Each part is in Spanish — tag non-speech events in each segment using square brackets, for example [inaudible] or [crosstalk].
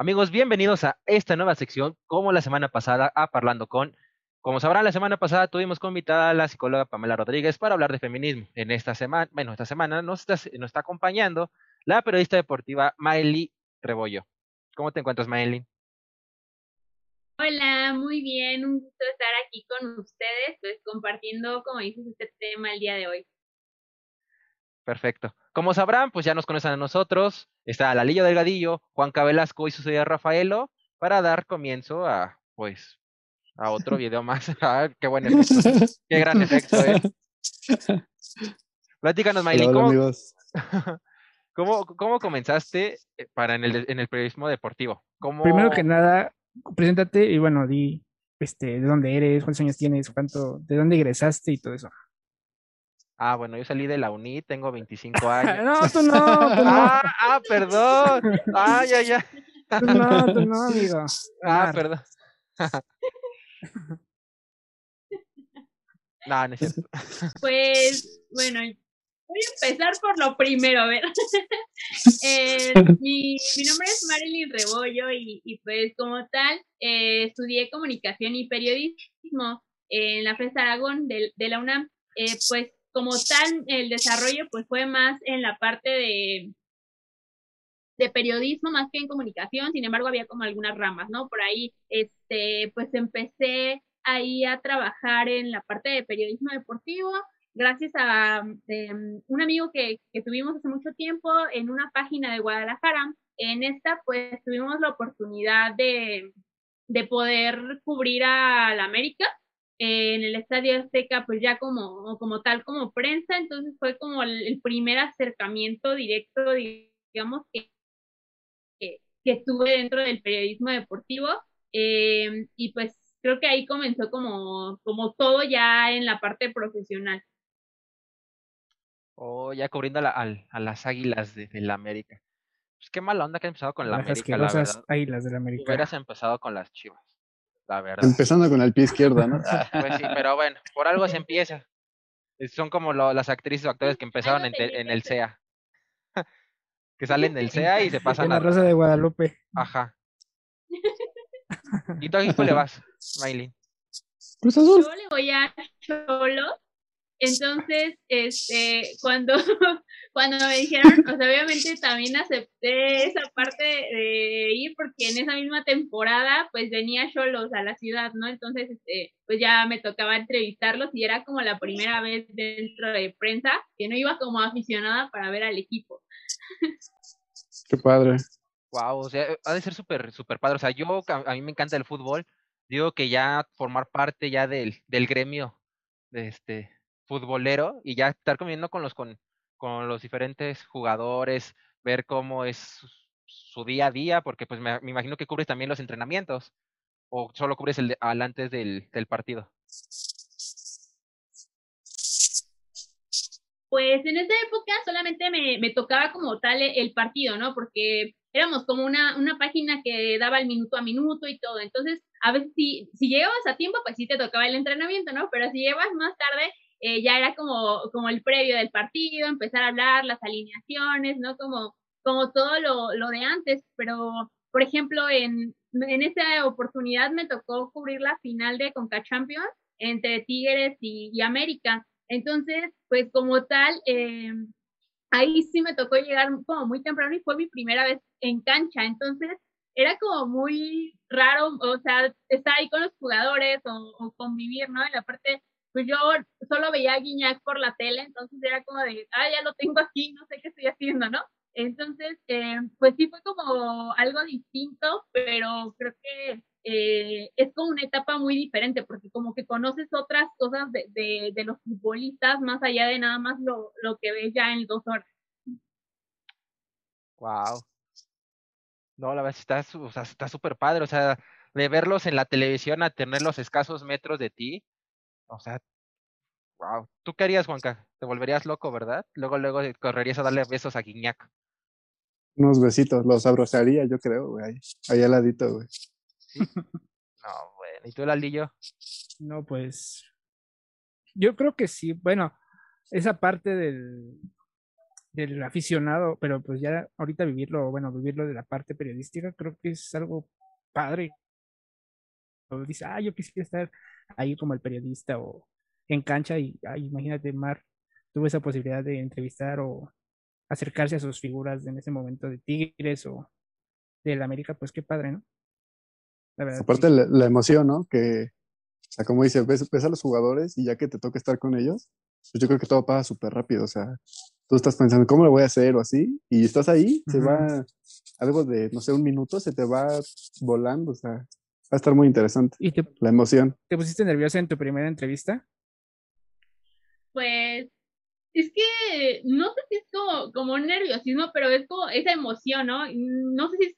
Amigos, bienvenidos a esta nueva sección, como la semana pasada, a Parlando con. Como sabrán, la semana pasada tuvimos como invitada a la psicóloga Pamela Rodríguez para hablar de feminismo. En esta semana, bueno, esta semana nos está, nos está acompañando la periodista deportiva Maeli Rebollo. ¿Cómo te encuentras, Maeli? Hola, muy bien, un gusto estar aquí con ustedes, pues compartiendo, como dices, este tema el día de hoy. Perfecto. Como sabrán, pues ya nos conocen a nosotros. Está Lalillo Delgadillo, Juan Cabelasco y su señor Rafaelo para dar comienzo a, pues, a otro [laughs] video más. [laughs] Ah, qué buen efecto. qué gran efecto, ¿eh? Platícanos, Maylin, ¿cómo, [laughs] ¿cómo, ¿cómo, comenzaste eh, para en el, en el periodismo deportivo? ¿Cómo... Primero que nada, preséntate y bueno, di este, de dónde eres, cuántos años tienes, cuánto, de dónde egresaste y todo eso. Ah, bueno, yo salí de la UNI, tengo 25 [laughs] años. no, tú no, [laughs] tú no. Ah, ah, perdón. Ah, ya, ya. Tú no, tú no, amigo. [laughs] Ah, perdón. no, no es cierto. Pues, bueno, voy a empezar por lo primero, a ver. eh, mi, mi, nombre es Marilyn Rebollo y, y pues como tal eh, estudié comunicación y periodismo en la FES Aragón de, de la UNAM. Eh, pues como tal, el desarrollo pues fue más en la parte de, de periodismo más que en comunicación, sin embargo había como algunas ramas, ¿no? Por ahí, este, pues empecé ahí a trabajar en la parte de periodismo deportivo, gracias a em, un amigo que, que, tuvimos hace mucho tiempo en una página de Guadalajara. En esta, pues tuvimos la oportunidad de, de poder cubrir a la América en el Estadio Azteca, pues ya como, como tal, como prensa, entonces fue como el, primer acercamiento directo, digamos, que, que, tuve dentro del periodismo deportivo. Eh, y pues creo que ahí comenzó como, como todo ya en la parte profesional. Oh, ya cubriendo a, la, a, las águilas de, la América. Pues qué mala onda que ha empezado con la América, la verdad. águilas de la América. Hubieras empezado con las chivas. Empezando con el pie izquierdo, ¿no? Ah, pues sí, pero bueno, por algo se empieza. Son como lo, las actrices o actores que empezaron en, en el CEA. [laughs] que salen del CEA y se [laughs] pasan en la Rosa de Guadalupe. Ajá. [laughs] ¿Y tú a quién le vas, Maylin? Pues Yo le voy a Cholo entonces, este, cuando, [laughs] cuando me dijeron, o sea, obviamente también acepté esa parte de ir porque en esa misma temporada, pues venía Cholos a la ciudad, ¿no? Entonces, este, pues ya me tocaba entrevistarlos y era como la primera vez dentro de prensa que no iba como aficionada para ver al equipo. Qué padre. Wow, o sea, ha de ser súper, súper padre. O sea, yo, a mí me encanta el fútbol. Digo que ya formar parte ya del, del gremio de este futbolero y ya estar comiendo con los, con, con los diferentes jugadores, ver cómo es su, día a día, porque pues me, imagino que cubres también los entrenamientos o solo cubres el al antes del, del partido. Pues en esa época solamente me, me tocaba como tal el partido, ¿no? Porque éramos como una, una página que daba el minuto a minuto y todo. Entonces, a veces si, si llegabas a tiempo, pues sí te tocaba el entrenamiento, ¿no? Pero si llevas más tarde, eh, ya era como, como el previo del partido, empezar a hablar las alineaciones, ¿no? Como, como todo lo, lo de antes, pero, por ejemplo, en, en esa oportunidad me tocó cubrir la final de Conca Champions entre Tigres y, y América. Entonces, pues como tal, eh, ahí sí me tocó llegar como muy temprano y fue mi primera vez en cancha. Entonces, era como muy raro, o sea, estar ahí con los jugadores o, o convivir, ¿no? En la parte pues yo solo veía a Guiñac por la tele, entonces era como de, ah, ya lo tengo aquí, no sé qué estoy haciendo, ¿no? Entonces, eh, pues sí fue como algo distinto, pero creo que eh, es como una etapa muy diferente, porque como que conoces otras cosas de, de, los futbolistas más allá de nada más lo, lo que ves ya en dos horas. Wow. No, la verdad está, o sea, está súper padre, o sea, de verlos en la televisión a tener los escasos metros de ti, o sea, wow. ¿Tú qué harías, Juanca? Te volverías loco, ¿verdad? Luego, luego correrías a darle besos a Guiñac. Unos besitos, los abrazaría, yo creo, güey. Ahí, al ladito, güey. [laughs] No, bueno. ¿Y tú, Laldillo? No, pues. Yo creo que sí. Bueno, esa parte del, del aficionado, pero pues ya ahorita vivirlo, bueno, vivirlo de la parte periodística, creo que es algo padre. O dice, ah, yo quisiera estar ahí como el periodista o en cancha y, ay, imagínate, Mar, tuve esa posibilidad de entrevistar o acercarse a sus figuras en ese momento de Tigres o del América, pues qué padre, ¿no? La verdad, Aparte la, la, emoción, ¿no? Que, o sea, como dices, ves, ves, a los jugadores y ya que te toca estar con ellos, pues yo creo que todo pasa súper rápido, o sea, tú estás pensando, ¿cómo lo voy a hacer o así? Y estás ahí, se va algo de, no sé, un minuto, se te va volando, o sea, va a estar muy interesante. ¿Y te, la emoción. ¿Te pusiste nerviosa en tu primera entrevista? Pues es que no sé si es como, como nerviosismo, pero es como esa emoción, ¿no? No sé si es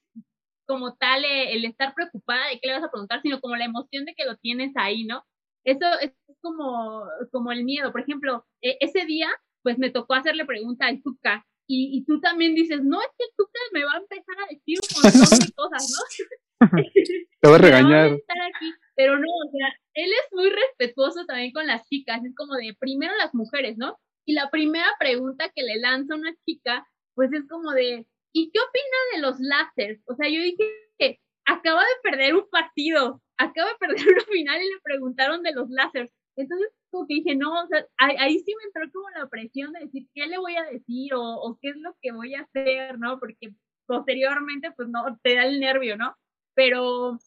como tal eh, el estar preocupada de qué le vas a preguntar, sino como la emoción de que lo tienes ahí, ¿no? Eso es como, como el miedo. Por ejemplo, e, ese día, pues me tocó hacerle pregunta al Tuca. Y, y tú también dices, no, es que el Tuca me va a empezar a decir un montón de cosas, ¿no? [laughs] Te va a [laughs] regañar. aquí, pero no, o sea, él es muy respetuoso también con las chicas. Es como de, primero las mujeres, ¿no? Y la primera pregunta que le lanza una chica, pues es como de, ¿y qué opina de los láseres? O sea, yo dije que acaba de perder un partido, acaba de perder [laughs] una final y le preguntaron de los láseres. Entonces, como que dije, no, o sea, ahí, sí me entró como la presión de decir qué le voy a decir o, o qué es lo que voy a hacer, ¿no? Porque posteriormente, pues no, te da el nervio, ¿no? Pero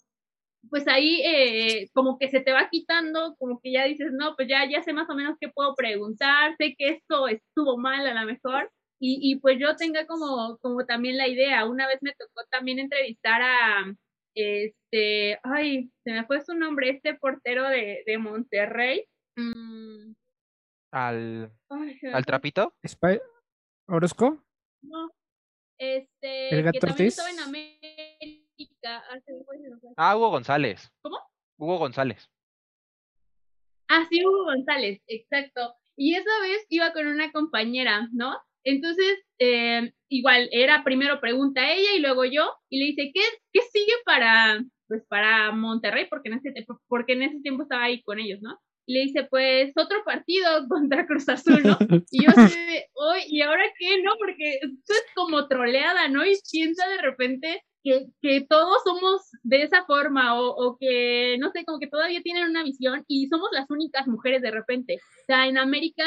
pues ahí eh, como que se te va quitando, como que ya dices, no, pues ya, ya sé más o menos qué puedo preguntar, sé que esto estuvo mal a lo mejor, y, y pues yo tenga como, como también la idea. Una vez me tocó también entrevistar a, este, ay, se me fue su nombre, este portero de, de Monterrey. Mm. ¿Al, ¿Al trapito? ¿Orozco? No, este, ¿El gato que también estaba en América Ah, Hugo González. ¿Cómo? Hugo González. Ah, sí, Hugo González, exacto. Y esa vez iba con una compañera, ¿no? Entonces, eh, igual, era primero pregunta ella y luego yo, y le dice, ¿qué, qué sigue para, pues, para Monterrey? Porque en, ese, porque en ese tiempo estaba ahí con ellos, ¿no? Y le dice, pues, otro partido [laughs] contra Cruz Azul, ¿no? Y yo así de, hoy, ¿y ahora qué? No, porque esto es como troleada, ¿no? Y piensa de repente que, todos somos de esa forma o, o, que, no sé, como que todavía tienen una visión y somos las únicas mujeres de repente. O sea, en América,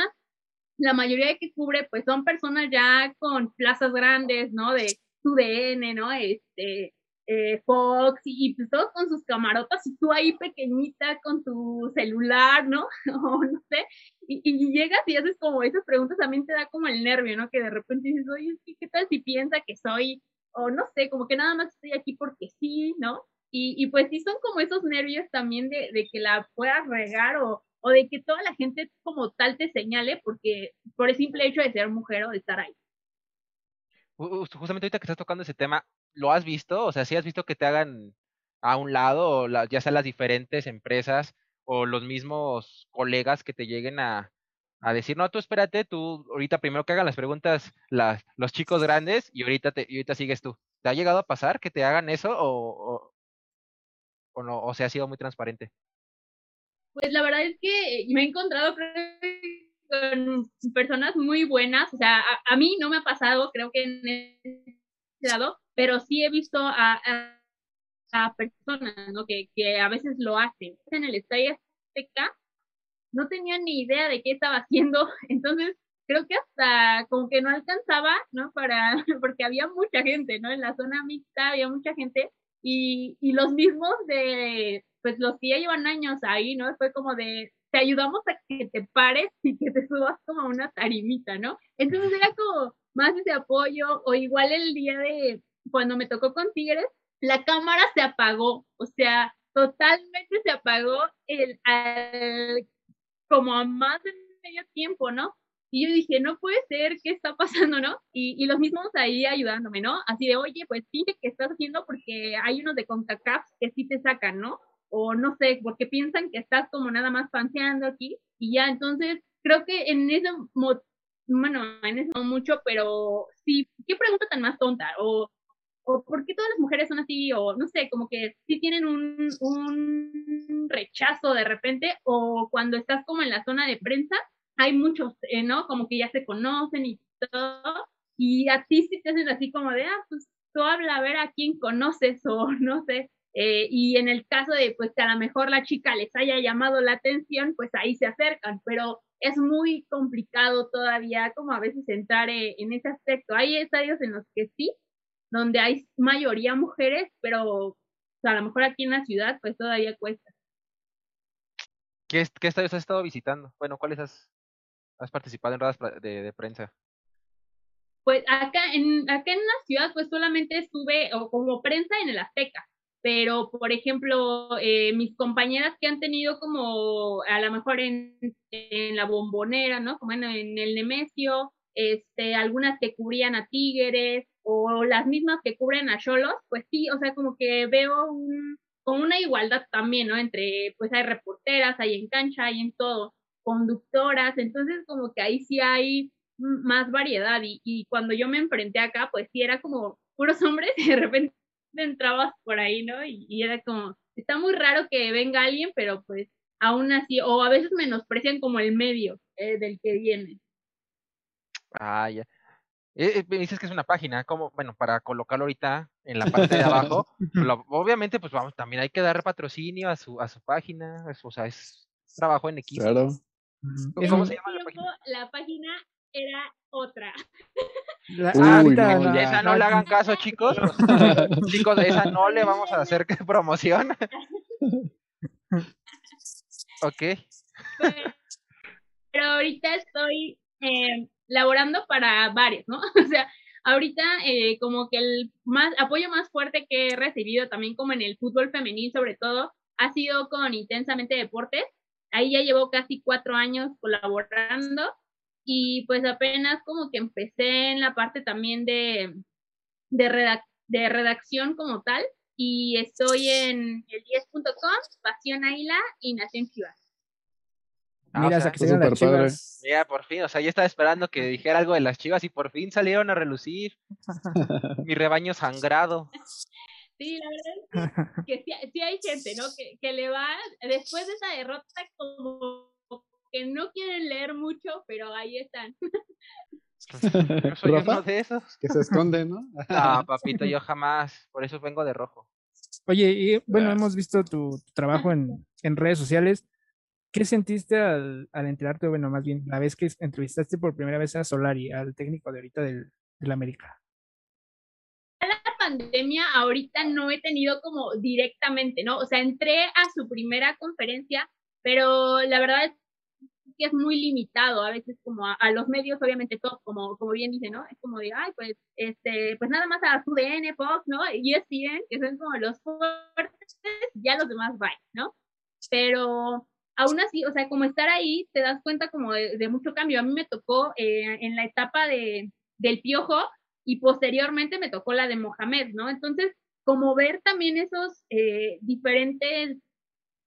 la mayoría de que cubre, pues son personas ya con plazas grandes, ¿no? De DN, ¿no? Este, eh, Fox y, y, pues todos con sus camarotas y tú ahí pequeñita con tu celular, ¿no? [laughs] o no sé, y, y, llegas y haces como esas preguntas, también te da como el nervio, ¿no? Que de repente dices, oye, ¿qué tal si piensa que soy o no sé, como que nada más estoy aquí porque sí, ¿no? Y, y pues sí son como esos nervios también de, de, que la puedas regar o, o de que toda la gente como tal te señale porque por el simple hecho de ser mujer o de estar ahí. Justamente ahorita que estás tocando ese tema, ¿lo has visto? O sea, ¿sí has visto que te hagan a un lado, o ya sea las diferentes empresas o los mismos colegas que te lleguen a, a decir, no, tú espérate, tú ahorita primero que hagan las preguntas las, los chicos grandes y ahorita, te, y ahorita sigues tú. ¿Te ha llegado a pasar que te hagan eso o, o, no? O sea, ha sido muy transparente. Pues la verdad es que me he encontrado con personas muy buenas, o sea, a, a, mí no me ha pasado, creo que en ese lado, pero sí he visto a, a, a personas, ¿no? Que, que a veces lo hacen. En el Estadio Azteca no tenía ni idea de qué estaba haciendo, [laughs] entonces creo que hasta como que no alcanzaba, ¿no? Para, [laughs] porque había mucha gente, ¿no? En la zona mixta había mucha gente y, y los mismos de, pues los que ya llevan años ahí, ¿no? Fue como de, te ayudamos a que te pares y que te subas como a una tarimita, ¿no? Entonces era como más ese apoyo o igual el día de cuando me tocó con Tigres, la cámara se apagó, o sea, totalmente se apagó el, al como a más de medio tiempo, ¿no? Y yo dije, no puede ser, ¿qué está pasando, no? Y, y los mismos ahí ayudándome, ¿no? Así de, oye, pues fíjate que estás haciendo porque hay unos de CONCACAF que sí te sacan, ¿no? O no sé, porque piensan que estás como nada más panseando aquí y ya, entonces creo que en eso, bueno, en eso no mucho, pero sí, ¿qué pregunta tan más tonta? O, o ¿por qué todas las mujeres son así? O no sé, como que sí tienen un, un rechazo de repente, o cuando estás como en la zona de prensa, hay muchos, eh, ¿no? Como que ya se conocen y todo, y a ti sí te hacen así como de, ah, pues tú habla a ver a quién conoces [laughs] o no sé. Eh, y en el caso de pues que a lo mejor la chica les haya llamado la atención, pues ahí se acercan, pero es muy complicado todavía como a veces entrar eh, en ese aspecto. Hay estadios en los que sí, donde hay mayoría mujeres, pero a lo mejor aquí en la ciudad pues todavía cuesta. ¿Qué, qué estadios has estado visitando? Bueno, ¿cuáles has, has participado en ruedas de, de prensa? Pues acá en, acá en la ciudad pues solamente estuve o como prensa en el Azteca, pero por ejemplo eh, mis compañeras que han tenido como a lo mejor en, en la bombonera, ¿no? Como en, en, el Nemesio, este, algunas que cubrían a Tigres o las mismas que cubren a Cholos, pues sí, o sea, como que veo un, con una igualdad también, ¿no? Entre, pues hay reporteras, hay en cancha, hay en todo, conductoras, entonces como que ahí sí hay más variedad y, cuando yo me enfrenté acá, pues sí era como puros [laughs] hombres y de repente entrabas por ahí, ¿no? Y, era como, está muy raro que venga alguien, pero pues aún así, o a veces menosprecian como el medio eh, del que viene. Ah, ya. Eh, eh, me dices que es una página, como, bueno, para colocarlo ahorita en la parte de [laughs] abajo, obviamente, pues vamos, también hay que dar patrocinio a su, a su página, o sea, es trabajo en equipo. Claro. ¿Cómo, se llama la página? La página era otra. ah, no, esa no le hagan caso, chicos. [laughs] chicos, de esa no le vamos a hacer promoción. [laughs] ok. Pero, ahorita estoy eh, laborando para varios, ¿no? [laughs] O sea, ahorita eh, como que el más apoyo más fuerte que he recibido también como en el fútbol femenil sobre todo ha sido con Intensamente Deportes. Ahí ya llevo casi cuatro años colaborando y pues apenas como que empecé en la parte también de, de, de redacción como tal y estoy en el 10.com, Pasión Aila y Nación Chivas. Ah, Mira, o que se las chivas. Mira, por fin, o sea, yo estaba esperando que dijera algo de las chivas y por fin salieron a relucir. [laughs] Mi rebaño sangrado. Sí, la verdad es que, sí, hay gente, ¿no? Que, que le va, después de esa derrota, como que no quieren leer mucho, pero ahí están. Yo soy uno de esos. Que se esconden, ¿no? No, papito, yo jamás. Por eso vengo de rojo. Oye, y bueno, hemos visto tu, trabajo en, en, redes sociales. ¿Qué sentiste al, al, enterarte, bueno, más bien, la vez que entrevistaste por primera vez a Solari, al técnico de ahorita del, del América? La pandemia ahorita no he tenido como directamente, ¿no? O sea, entré a su primera conferencia, pero la verdad es que es muy limitado, a veces como a, los medios, obviamente top, como, como bien dice, ¿no? Es como de, ay, pues, este, pues nada más a su DN, Fox, ¿no? Y ESPN, que son como los fuertes, ya los demás bye, ¿no? Pero aún así, o sea, como estar ahí, te das cuenta como de, mucho cambio. A mí me tocó eh, en la etapa de, del piojo y posteriormente me tocó la de Mohamed, ¿no? Entonces, como ver también esos eh, diferentes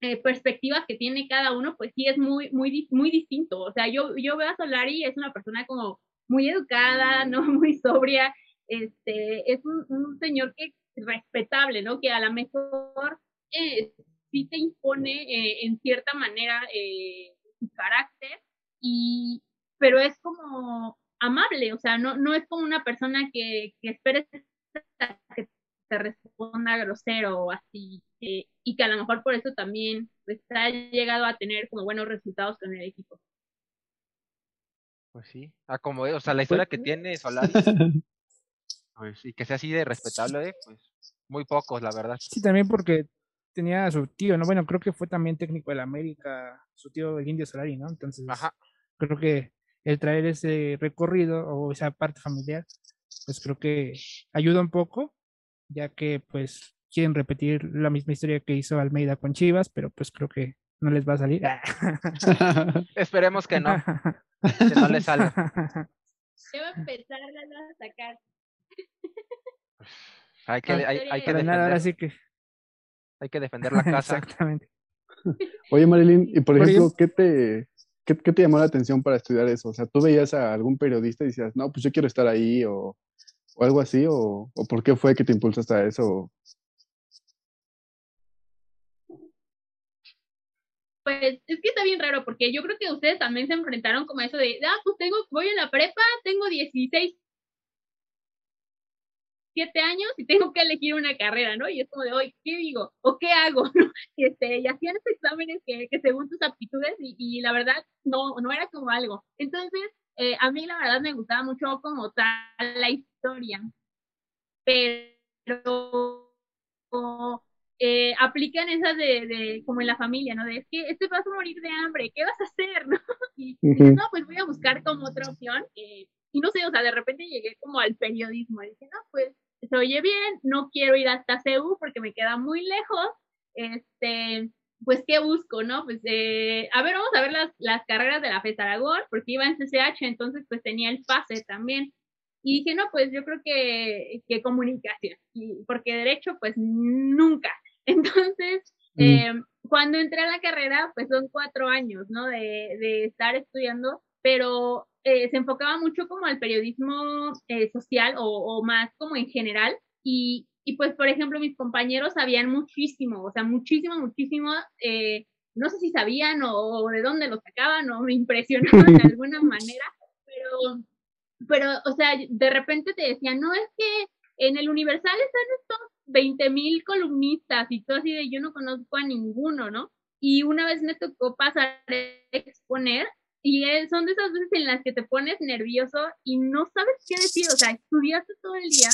eh, perspectivas que tiene cada uno, pues sí es muy, muy, muy distinto. O sea, yo, yo veo a Solari, es una persona como muy educada, ¿no? [laughs] Muy sobria, este, es un, un señor que respetable, ¿no? Que a lo mejor eh, sí te impone eh, en cierta manera eh, su carácter, y, pero es como amable, o sea, no, no es como una persona que, que esperes que te responda grosero o así, eh, y que a lo mejor por eso también pues, ha llegado a tener como buenos resultados con el equipo. Pues sí, ah, como, o sea, la historia que tiene Solari, [laughs] pues, y que sea así de respetable, pues muy pocos, la verdad. Sí, también porque tenía a su tío, ¿no? Bueno, creo que fue también técnico de la América, su tío el Indio Solari, ¿no? Entonces, creo que el traer ese recorrido o esa parte familiar, pues creo que ayuda un poco ya que pues quieren repetir la misma historia que hizo Almeida con Chivas, pero pues creo que no les va a salir. [laughs] [laughs] Esperemos que no, [laughs] que no les salga. Debo empezar a sacar. Hay que, hay, hay que defender, ahora sí que... hay que defender la [laughs] casa. Exactamente. [laughs] Oye, Marilyn, y por ejemplo, ¿qué te, qué, qué, te llamó la atención para estudiar eso? O sea, tú veías a algún periodista y decías, no, pues yo quiero estar ahí, o, o algo así? ¿O, o por qué fue que te impulsaste a eso? Pues es que está bien raro porque yo creo que ustedes también se enfrentaron como a eso de, ah, pues tengo, voy en la prepa, tengo 16 17 años y tengo que elegir una carrera, ¿no? Y es como de, hoy, ¿qué digo? ¿O qué hago? [laughs] Este, y hacían estos exámenes que, que según tus aptitudes y, y, la verdad no, no era como algo. Entonces, eh, a mí la verdad me gustaba mucho como tal la historia, pero eh, aplican esas de, de, como en la familia, ¿no? De es que este vas a morir de hambre, ¿qué vas a hacer, [laughs] no? Y, no, pues voy a buscar como otra opción. Eh, y no sé, o sea, de repente llegué como al periodismo. Y dije, no, pues se oye bien, no quiero ir hasta CEU porque me queda muy lejos. Este, pues, ¿qué busco, no? Pues, eh, a ver, vamos a ver las, las carreras de la FES Aragón, porque iba en CCH, entonces, pues tenía el pase también. Y dije, no, pues yo creo que, que comunicación, y porque derecho, pues nunca. [laughs] Entonces, mm. eh, cuando entré a la carrera, pues son cuatro años, ¿no? De, de estar estudiando, pero eh, se enfocaba mucho como al periodismo eh, social o, o, más como en general. Y, y, pues, por ejemplo, mis compañeros sabían muchísimo, o sea, muchísimo, muchísimo. Eh, no sé si sabían o, o, de dónde lo sacaban o me [laughs] impresionaban de [laughs] alguna manera, pero, pero, o sea, de repente te decían, no, es que en el Universal están estos 20 mil columnistas y todo así de yo no conozco a ninguno, ¿no? Y una vez me tocó pasar a exponer y son de esas veces en las que te pones nervioso y no sabes qué decir, o sea, estudiaste todo el día,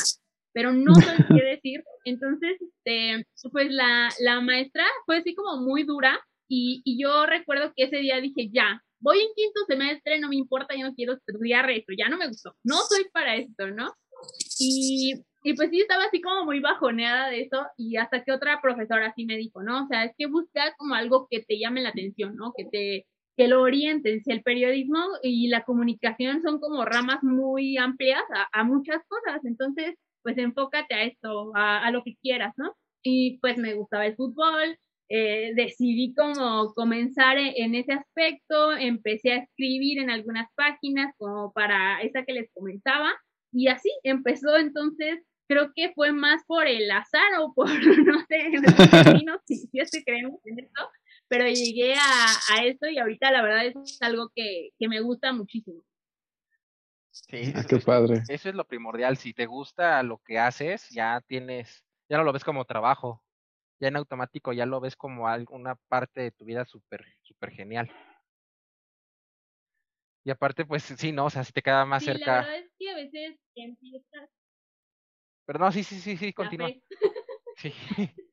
pero no sabes qué [laughs] decir. Entonces, este, pues la, la maestra fue así como muy dura y, y yo recuerdo que ese día dije, ya, voy en quinto semestre, no me importa, yo no quiero estudiar esto, ya no me gustó, no soy para esto, ¿no? Y, y pues sí, estaba así como muy bajoneada de eso y hasta que otra profesora así me dijo, ¿no? O sea, es que busca como algo que te llame la atención, ¿no? Que te, que lo orienten. Si el periodismo y la comunicación son como ramas muy amplias a, a muchas cosas, entonces, pues enfócate a esto, a, a, lo que quieras, ¿no? Y pues me gustaba el fútbol, eh, decidí como comenzar en, en, ese aspecto, empecé a escribir en algunas páginas como para esa que les comentaba y así empezó entonces, creo que fue más por el azar o por, [laughs] no sé, [laughs] no si, si es que creemos en esto, pero llegué a, a esto y ahorita la verdad es algo que, que me gusta muchísimo. Sí, ah, qué padre. Eso es lo primordial. Si te gusta lo que haces, ya tienes, ya no lo ves como trabajo, ya en automático ya lo ves como alguna parte de tu vida súper, súper genial. Y aparte, pues sí, ¿no? O sea, si te queda más sí, cerca. La verdad es que a veces empiezas. Pero no, sí, sí, sí, sí, continúa. Sí. [laughs]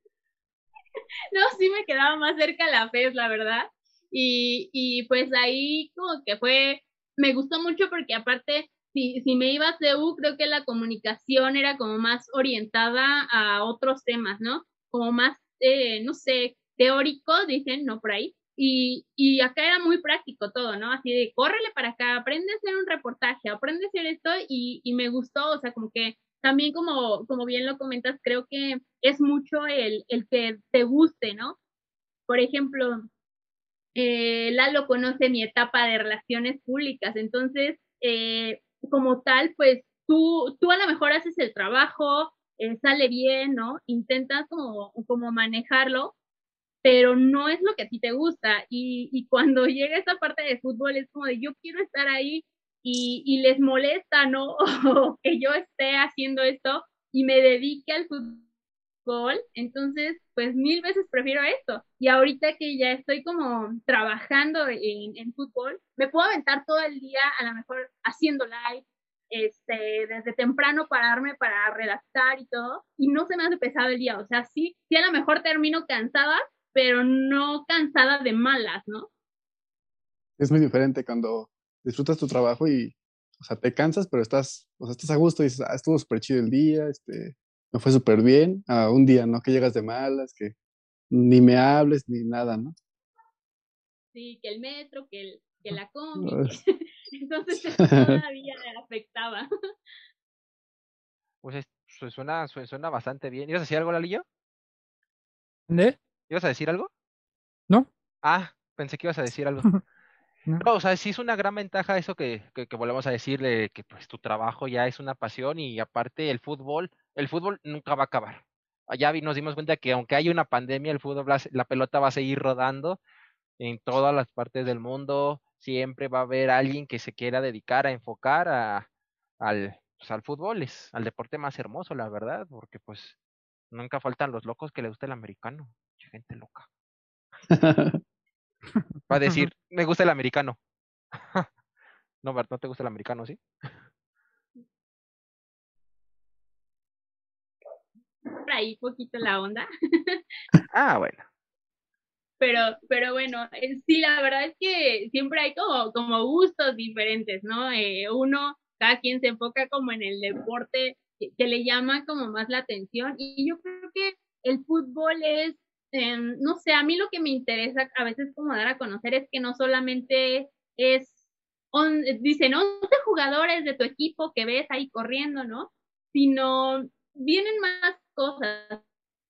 no, sí me quedaba más cerca la FES, la verdad. Y, y pues ahí como que fue, me gustó mucho porque aparte, si, si me iba a CEU, creo que la comunicación era como más orientada a otros temas, ¿no? Como más, eh, no sé, teórico, dicen, no por ahí. Y, y acá era muy práctico todo, ¿no? Así de, córrele para acá, aprende a hacer un reportaje, aprende a hacer esto y, y me gustó, o sea, como que también como, como bien lo comentas, creo que es mucho el, el que te guste, ¿no? Por ejemplo, eh, Lalo conoce mi etapa de relaciones públicas, entonces, eh, como tal, pues tú, tú a lo mejor haces el trabajo, eh, sale bien, ¿no? Intentas como, como manejarlo, pero no es lo que a ti te gusta. Y, y cuando [laughs] llega esa parte de fútbol es como de yo quiero estar ahí y, y les molesta, ¿no? [laughs] Que yo esté haciendo esto y me dedique al fútbol. Entonces, pues mil veces prefiero esto. Y ahorita que ya estoy como trabajando en, en fútbol, me puedo aventar todo el día a lo mejor haciendo live, este, desde temprano pararme para redactar y todo, y no se me hace pesado el día. O sea, sí, sí a lo mejor termino cansada, pero no cansada de malas, ¿no? Es muy diferente cuando disfrutas tu trabajo y, o sea, te cansas, pero estás, o sea, estás a gusto y dices, ah, estuvo súper chido el día, este, me fue súper bien, a un día, ¿no? Que llegas de malas, que ni me hables, ni nada, ¿no? Sí, que el metro, que, el, que la combi, [laughs] entonces eso [laughs] todavía afectaba. Pues suena, suena bastante bien. ¿Ibas a decir algo, Lalillo? ¿De? ¿Ibas a decir algo? No. Ah, pensé que ibas a decir algo. [laughs] no. no. o sea, sí es una gran ventaja eso que, que, que volvemos a decirle, que pues tu trabajo ya es una pasión y aparte el fútbol, el fútbol nunca va a acabar. Allá nos dimos cuenta que aunque haya una pandemia, el fútbol, la pelota va a seguir rodando en todas las partes del mundo. Siempre va a haber alguien que se quiera dedicar a enfocar a, al, pues, al fútbol, es al deporte más hermoso, la verdad, porque pues nunca faltan los locos que le gusta el americano. gente loca. [laughs] Va a decir, me gusta el americano. [laughs] no, no te gusta el americano, ¿sí? Por ahí poquito la onda. [laughs] ah, bueno. Pero, pero bueno, eh, sí, la verdad es que siempre hay como, como gustos diferentes, ¿no? Eh, uno, cada quien se enfoca como en el deporte que, le llama como más la atención y yo creo que el fútbol es, em, no sé, a mí lo que me interesa a veces como dar a conocer es que no solamente es, dicen 11 jugadores de tu equipo que ves ahí corriendo, ¿no? Sino vienen más cosas.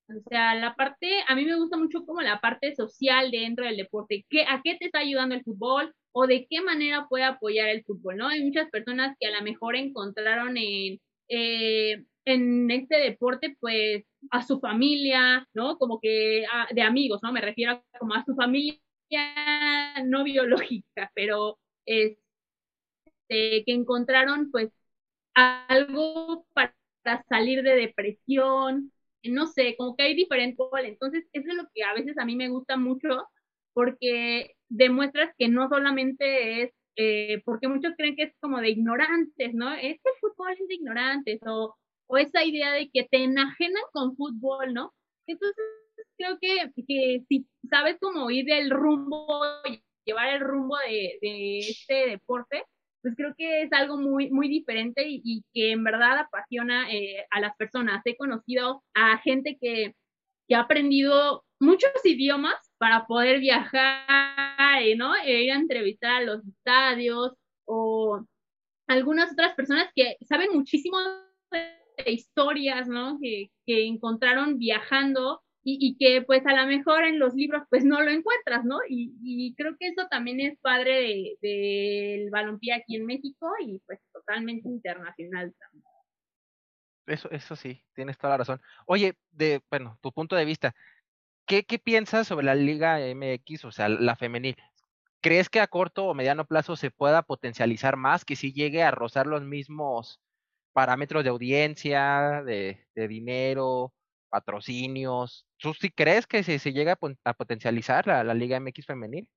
O sea, la parte, a mí me gusta mucho como la parte social dentro del deporte. ¿Qué, ¿A qué te está ayudando el fútbol? ¿O de qué manera puede apoyar el fútbol? ¿no? Hay muchas personas que a lo mejor encontraron en, eh, en este deporte, pues, a su familia, ¿no? Como que de amigos, ¿no? Me refiero como a su familia no biológica, pero este, que encontraron, pues, algo para salir de depresión, no sé, como que hay diferentes. Entonces, eso es lo que a veces a mí me gusta mucho, porque demuestras que no solamente es, eh, porque muchos creen que es como de ignorantes, ¿no? Este fútbol es de ignorantes, o, o esa idea de que te enajenan con fútbol, ¿no? Entonces, creo que, que si sabes cómo ir del rumbo, llevar el rumbo de, de este deporte, pues creo que es algo muy, muy diferente y, que en verdad apasiona eh, a las personas. He conocido a gente que, que ha aprendido muchos idiomas para poder viajar, eh, ¿no? E ir a entrevistar a los estadios o algunas otras personas que saben muchísimo de historias, ¿no? Que, que encontraron viajando y, que pues a lo mejor en los libros pues no lo encuentras, ¿no? Y, creo que eso también es padre del de, balompié aquí en México y pues totalmente internacional también. Eso, eso sí, tienes toda la razón. Oye, de, bueno, tu punto de vista, ¿qué, qué piensas sobre la Liga MX, o sea, la femenil? ¿Crees que a corto o mediano plazo se pueda potencializar más, que si llegue a rozar los mismos parámetros de audiencia, de, dinero, patrocinios. ¿Tú sí crees que se, se llega a, potencializar la, Liga MX femenil?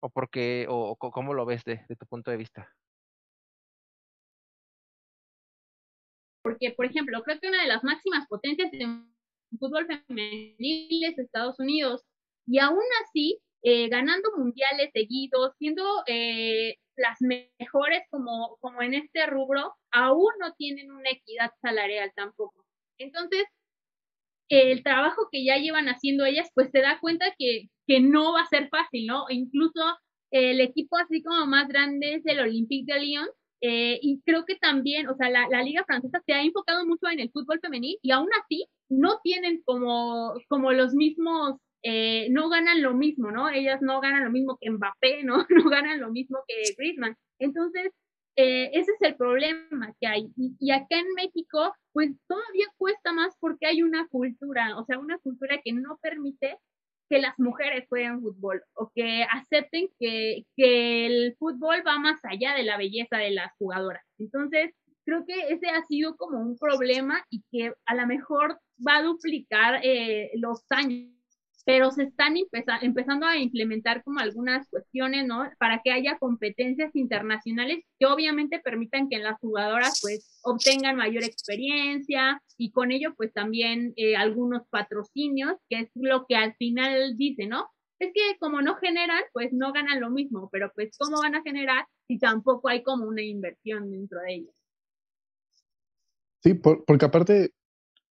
¿O porque, o, cómo lo ves de, tu punto de vista? Porque, por ejemplo, creo que una de las máximas potencias en fútbol femenil es Estados Unidos. Y aún así, eh, ganando mundiales seguidos, siendo eh, las mejores como, como en este rubro, aún no tienen una equidad salarial tampoco. Entonces, el trabajo que ya llevan haciendo ellas, pues se da cuenta que, que no va a ser fácil, ¿no? Incluso el equipo así como más grande es el Olympique de Lyon, eh, y creo que también, o sea, la, la, liga francesa se ha enfocado mucho en el fútbol femenil y aún así no tienen como, como los mismos, eh, no ganan lo mismo, ¿no? Ellas no ganan lo mismo que Mbappé, ¿no? [laughs] No ganan lo mismo que Griezmann. Entonces, eh, ese es el problema que hay. Y, acá en México, pues todavía cuesta más porque hay una cultura, o sea, una cultura que no permite que las mujeres jueguen fútbol o que acepten que, que el fútbol va más allá de la belleza de las jugadoras. Entonces, creo que ese ha sido como un problema y que a lo mejor va a duplicar eh, los años pero se están empezando a implementar como algunas cuestiones, ¿no? Para que haya competencias internacionales que obviamente permitan que las jugadoras pues obtengan mayor experiencia y con ello pues también eh, algunos patrocinios, que es lo que al final dice, ¿no? Es que como no generan, pues no ganan lo mismo, pero pues ¿cómo van a generar si tampoco hay como una inversión dentro de ellos? Sí, porque aparte,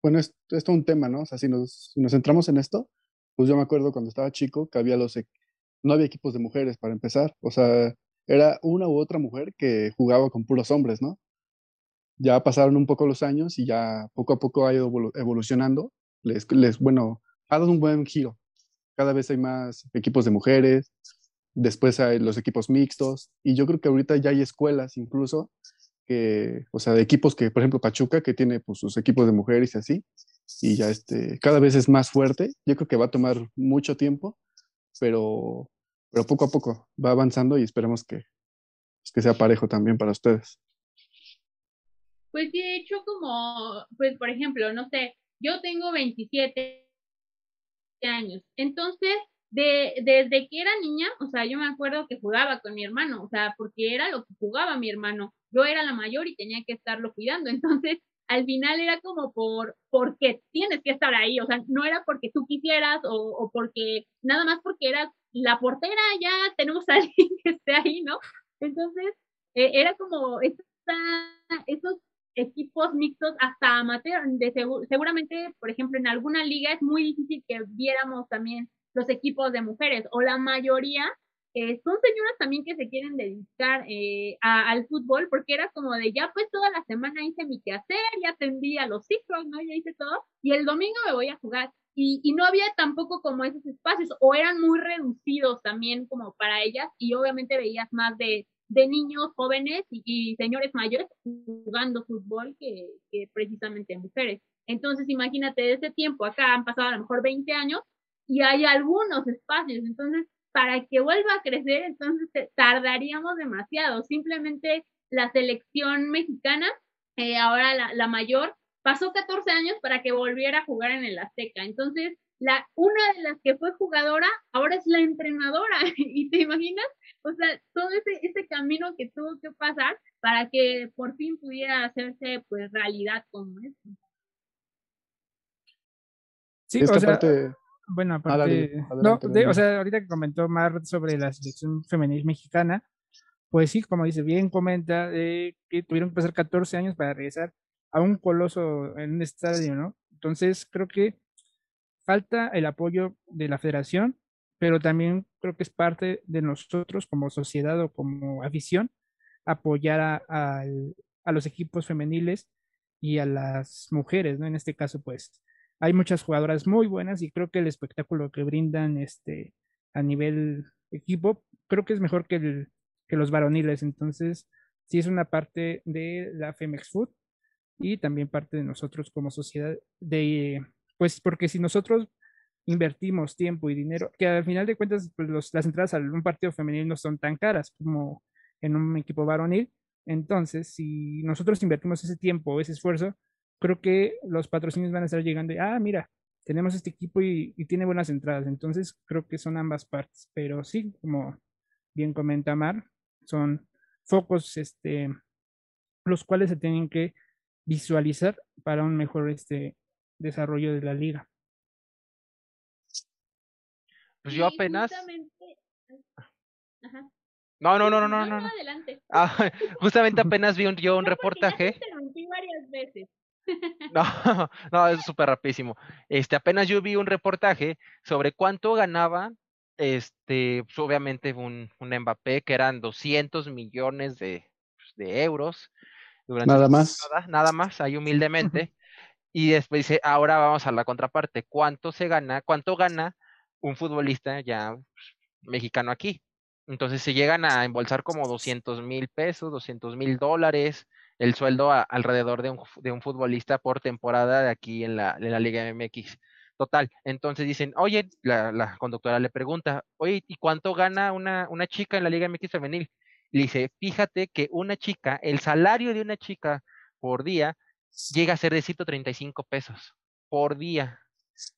bueno, esto es un tema, ¿no? O sea, si nos centramos en esto, pues yo me acuerdo cuando estaba chico que había los, no había equipos de mujeres para empezar, o sea, era una u otra mujer que jugaba con puros hombres, ¿no? Ya pasaron un poco los años y ya poco a poco ha ido evolucionando, les bueno, ha dado un buen giro. Cada vez hay más equipos de mujeres, después hay los equipos mixtos, y yo creo que ahorita ya hay escuelas incluso, que, o sea, de equipos que, por ejemplo, Pachuca, que tiene pues, sus equipos de mujeres y así, y ya este, cada vez es más fuerte. Yo creo que va a tomar mucho tiempo, pero, pero poco a poco va avanzando y esperemos que, pues, que sea parejo también para ustedes. Pues de hecho, como, pues por ejemplo, no sé, yo tengo 27 años, entonces, de, desde que era niña, o sea, yo me acuerdo que jugaba con mi hermano, o sea, porque era lo que jugaba mi hermano, yo era la mayor y tenía que estarlo cuidando, [laughs] entonces, al final era como por, porque tienes que estar ahí, o sea, no era porque tú quisieras o, porque, nada más porque eras la portera, ya tenemos a [laughs] alguien que esté ahí, ¿no? Entonces, eh, era como esta, esos equipos mixtos hasta amateur. De seguramente, por ejemplo, en alguna liga es muy difícil que viéramos también los equipos de mujeres o la mayoría eh, son señoras también que se quieren dedicar eh, al fútbol porque era como de ya pues toda la semana hice mi quehacer, ya atendí a los hijos, ¿no? Ya hice todo y el domingo me voy a jugar. Y, y no había tampoco como esos espacios o eran muy reducidos también como para ellas y obviamente veías más de de niños jóvenes y, señores mayores jugando fútbol que, que, precisamente mujeres. Entonces, imagínate, de ese tiempo acá han pasado a lo mejor 20 años y hay algunos espacios. Entonces, para que vuelva a crecer, entonces tardaríamos demasiado. Simplemente la selección mexicana, eh, ahora la, la mayor, pasó 14 años para que volviera a jugar en el Azteca. Entonces, la, una de las que fue jugadora ahora es la entrenadora. [laughs] ¿Y te imaginas? O sea, todo ese, ese camino que tuvo que pasar para que por fin pudiera hacerse pues realidad como esto. Sí, o sea, bueno, aparte, no, o sea, ahorita que comentó Mar sobre la selección femenil mexicana, pues sí, como dice, bien comenta que tuvieron que pasar 14 años para regresar a un coloso en un estadio, ¿no? Entonces, creo que falta el apoyo de la federación, pero también creo que es parte de nosotros como sociedad o como afición apoyar a, a, los equipos femeniles y a las mujeres, ¿no? En este caso, pues hay muchas jugadoras muy buenas y creo que el espectáculo que brindan este a nivel equipo, creo que es mejor que, el, que los varoniles. Entonces, sí es una parte de la Femex Food y también parte de nosotros como sociedad de pues porque si nosotros invertimos tiempo y dinero, que al final de cuentas pues las entradas a un partido femenil no son tan caras como en un equipo varonil, entonces si nosotros invertimos ese tiempo, ese esfuerzo, creo que los patrocinios van a estar llegando y, ah, mira, tenemos este equipo y, y tiene buenas entradas, entonces creo que son ambas partes, pero sí, como bien comenta Mar, son focos este, los cuales se tienen que visualizar para un mejor este, desarrollo de la liga. Pues yo apenas. No, no, no, no, no, no. Ah, [laughs] justamente [laughs] apenas vi un, yo un reportaje. varias veces. [laughs] No, no, es súper rapidísimo. Este, apenas yo vi un reportaje sobre cuánto ganaba, este, pues, obviamente un, un Mbappé, que eran 200 millones de, pues, de euros. nada más. Nada, nada más, ahí humildemente. [laughs] Y después dice, ahora vamos a la contraparte, ¿cuánto se gana, cuánto gana un futbolista ya pues, mexicano aquí? Entonces se llegan a embolsar como 200 mil pesos, 200 mil dólares, el sueldo alrededor de un, de un, futbolista por temporada de aquí en la, en la Liga MX. Total, entonces dicen, oye, la, la, conductora le pregunta, oye, ¿y cuánto gana una, una chica en la Liga MX femenil? Y dice, fíjate que una chica, el salario de una chica por día llega a ser de 135 pesos por día.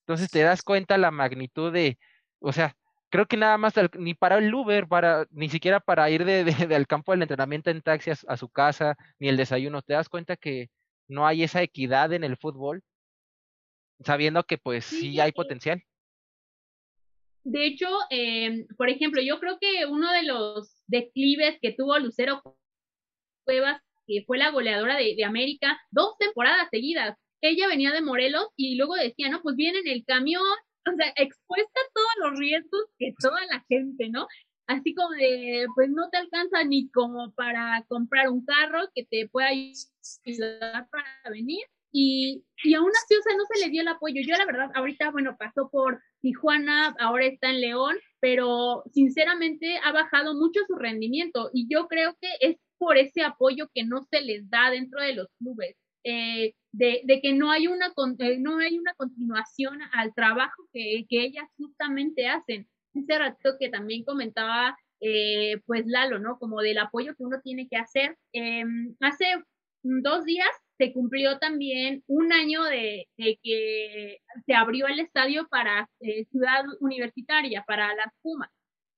Entonces te das cuenta la magnitud de, o sea, creo que nada más ni para el Uber, para, ni siquiera para ir de, del campo del entrenamiento en taxi a, su casa, ni el desayuno, te das cuenta que no hay esa equidad en el fútbol, sabiendo que pues sí, hay potencial. De hecho, eh, por ejemplo, yo creo que uno de los declives que tuvo Lucero Cuevas que fue la goleadora de, de América dos temporadas seguidas. Ella venía de Morelos y luego decía, no, pues viene en el camión, o sea, expuesta a todos los riesgos que toda la gente, ¿no? Así como de, pues no te alcanza ni como para comprar un carro que te pueda ayudar para venir. Y, y aún así, o sea, no se le dio el apoyo. Yo, la verdad, ahorita, bueno, pasó por Tijuana, ahora está en León, pero sinceramente ha bajado mucho su rendimiento y yo creo que es por ese apoyo que no se les da dentro de los clubes, eh, de, que no hay, una, eh, no hay una continuación al trabajo que, que ellas justamente hacen. Ese rato que también comentaba, eh, pues Lalo, ¿no? Como del apoyo que uno tiene que hacer. Em, hace dos días se cumplió también un año de, que se abrió el estadio para eh, Ciudad Universitaria, para las Pumas.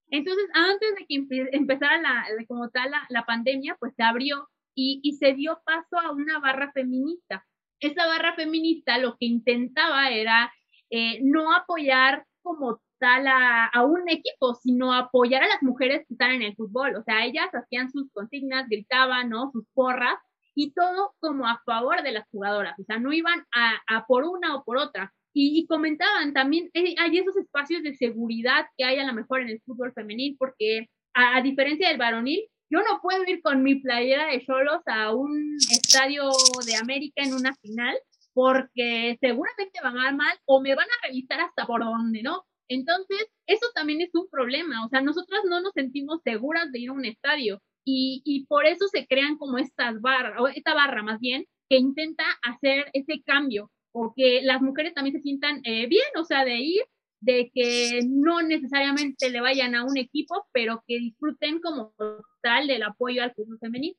Entonces, antes de que empezara la, como tal la, pandemia, pues se abrió y se dio paso a una barra feminista. Esa barra feminista lo que intentaba era eh, no apoyar como tal a, un equipo, sino apoyar a las mujeres que están en el fútbol. O sea, ellas hacían sus consignas, gritaban, ¿no? Sus porras y todo como a favor de las jugadoras. O sea, no iban a, por una o por otra. Y, comentaban también, eh, hay esos espacios de seguridad que hay a lo mejor en el fútbol femenil, porque a diferencia del varonil, yo no puedo ir con mi playera de cholos a un estadio de América en una final, porque seguramente van a mal o me van a revisar hasta por dónde, ¿no? Entonces, eso también es un problema, o sea, nosotras no nos sentimos seguras de ir a un estadio y, y por eso se crean como estas barras, o esta barra más bien, que intenta hacer ese cambio, o que las mujeres también se sientan eh, bien, o sea, de ir, de que no necesariamente le vayan a un equipo, pero que disfruten como tal del apoyo al fútbol femenino.